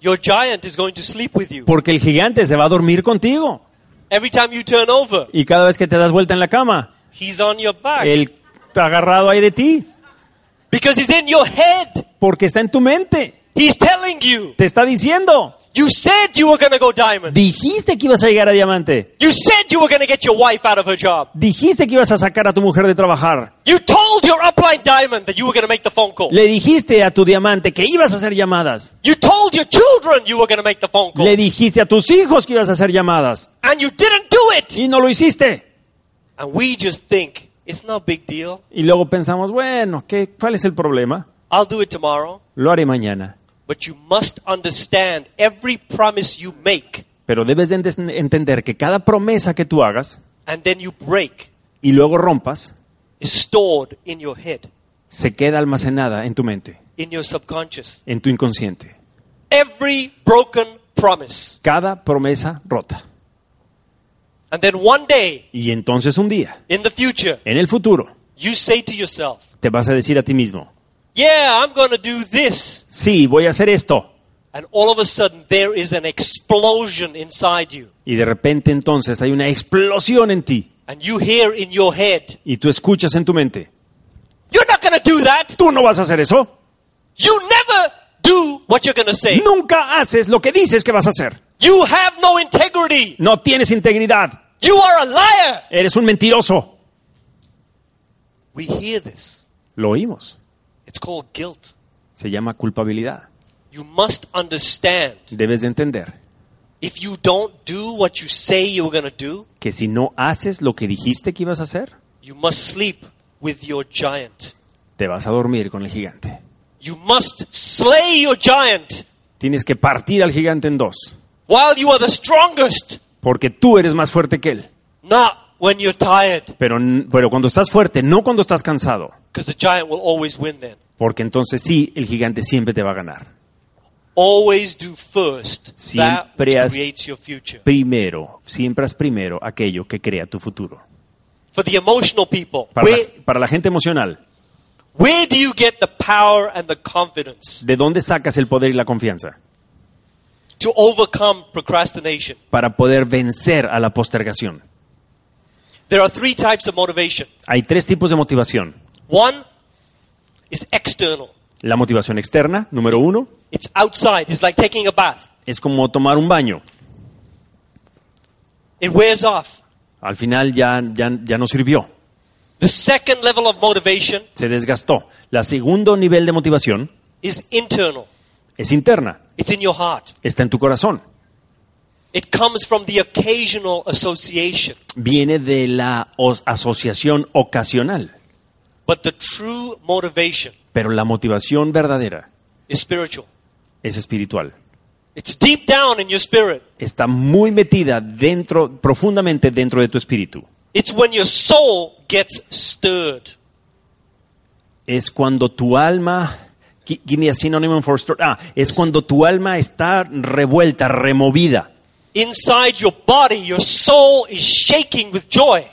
Your giant is going to sleep with you. Porque el gigante se va a dormir contigo. Every time you turn over, Y cada vez que te das vuelta en la cama, he's on your back él está agarrado ahí de ti. because he's in your head. Porque está en tu mente. He's telling you. Te está diciendo. You said you were to go diamond. Dijiste que ibas a llegar a diamante. You said you were to get your wife out of her job. Dijiste que ibas a sacar a tu mujer de trabajar. You told your upline diamond that you were to make the phone call. Le dijiste a tu diamante que ibas a hacer llamadas. You told your children you were to make the phone call. Le dijiste a tus hijos que ibas a hacer llamadas. And you didn't do it. Y no lo hiciste. And we just think, it's no big deal. Y luego pensamos, bueno, ¿qué, ¿cuál es el problema? I'll do it tomorrow. Lo haré mañana. But you must understand every promise you make Pero debes de entender que cada promesa que tú hagas and then you break y luego rompas, is stored in your head, se queda almacenada en tu mente, in your subconscious. en tu inconsciente. Every broken promise. Cada promesa rota. And then one day Y entonces un día, in the future, en el futuro, you say to yourself, te vas a decir a ti mismo, Yeah, I'm going to do this. sí, voy a hacer esto. And all of a sudden, there is an explosion inside you. Y de repente entonces hay una explosión en ti. And you hear in your head, Y tú escuchas en tu mente, You're not going to do that. tú no vas a hacer eso. You never do what you're going to say. Nunca haces lo que dices que vas a hacer. You have no integrity. No tienes integridad. You are a liar. Eres un mentiroso. We hear this. Lo oímos. It's called guilt. Se llama culpabilidad. You must understand Debes de entender if you don't do what you say you're going to do, que si no haces lo que dijiste que ibas a hacer, you must sleep with your giant. te vas a dormir con el gigante. You must slay your giant Tienes que partir al gigante en dos, while you are the strongest, porque tú eres más fuerte que él. not when you're tired, Pero, pero cuando estás fuerte, no cuando estás cansado, because the giant will always win then. porque entonces sí, el gigante siempre te va a ganar. Always do first that Siempre haz- creates your future. Primero, siempre haz primero aquello que crea tu futuro. For the emotional people, Para la, where, para la gente emocional, where do you get the power and the confidence ¿de dónde sacas el poder y la confianza? to overcome procrastination? Para poder vencer a la postergación. There are three types of motivation. Hay tres tipos de motivación. One is external. La motivación externa, número uno, It's outside. It's like taking a bath. es como tomar un baño. It wears off. Al final ya, ya, ya no sirvió, The second level of motivation se desgastó. La segundo nivel de motivación is internal. es interna, It's in your heart. está en tu corazón. It comes from the occasional association. Viene de la asociación ocasional. But the true motivation Pero la motivación verdadera is spiritual. es espiritual. It's deep down in your spirit. Está muy metida dentro, profundamente dentro de tu espíritu. It's when your soul gets stirred. Es cuando tu alma, gi- give me a synonym for stir- ah, es cuando tu alma está revuelta, removida. Inside your body, your soul is shaking with joy.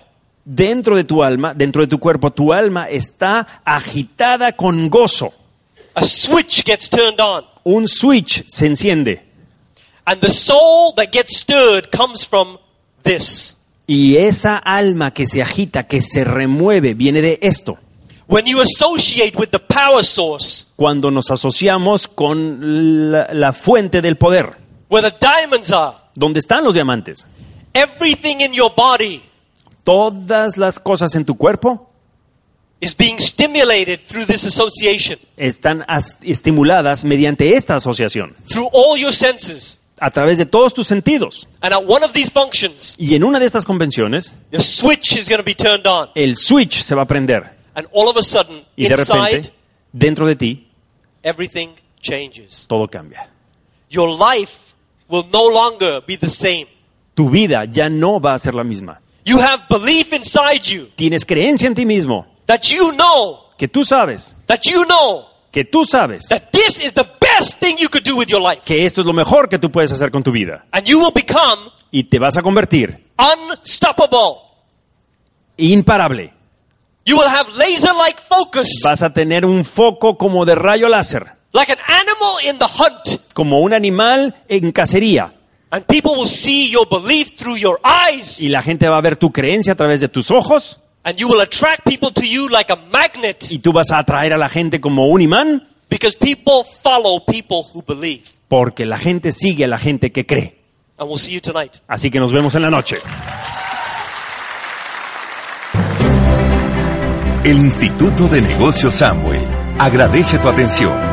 Dentro de tu alma, dentro de tu cuerpo, tu alma está agitada con gozo. A switch gets turned on. Un switch se enciende And the soul that gets stirred comes from this. y esa alma que se agita, que se remueve, viene de esto. When you associate with the power source, Cuando nos asociamos con la, la fuente del poder, where the diamonds are, donde están los diamantes, everything in your body todas las cosas en tu cuerpo is being stimulated through this association, están as- estimuladas mediante esta asociación, through all your senses. a través de todos tus sentidos. And at one of these functions, Y en una de estas convenciones, the switch is going to be turned on. el switch se va a prender And all of a sudden, y de inside, repente, dentro de ti, everything changes. todo cambia. Your life will no longer be the same. Tu vida ya no va a ser la misma. You have belief inside you Tienes creencia en ti mismo, that you know, que tú sabes, that you know que tú sabes that this is the best thing you could do with your life. que esto es lo mejor que tú puedes hacer con tu vida. And you will become Y te vas a convertir unstoppable. imparable. You will have laser like focus, Vas a tener un foco como de rayo láser, like an animal in the hunt. como un animal en cacería. And people will see your belief through your eyes. Y la gente va a ver tu creencia a través de tus ojos And you will attract people to you like a magnet y tú vas a atraer a la gente como un imán because people follow people who believe. porque la gente sigue a la gente que cree. And we'll see you tonight. Así que nos vemos en la noche. El Instituto de Negocios Samway agradece tu atención.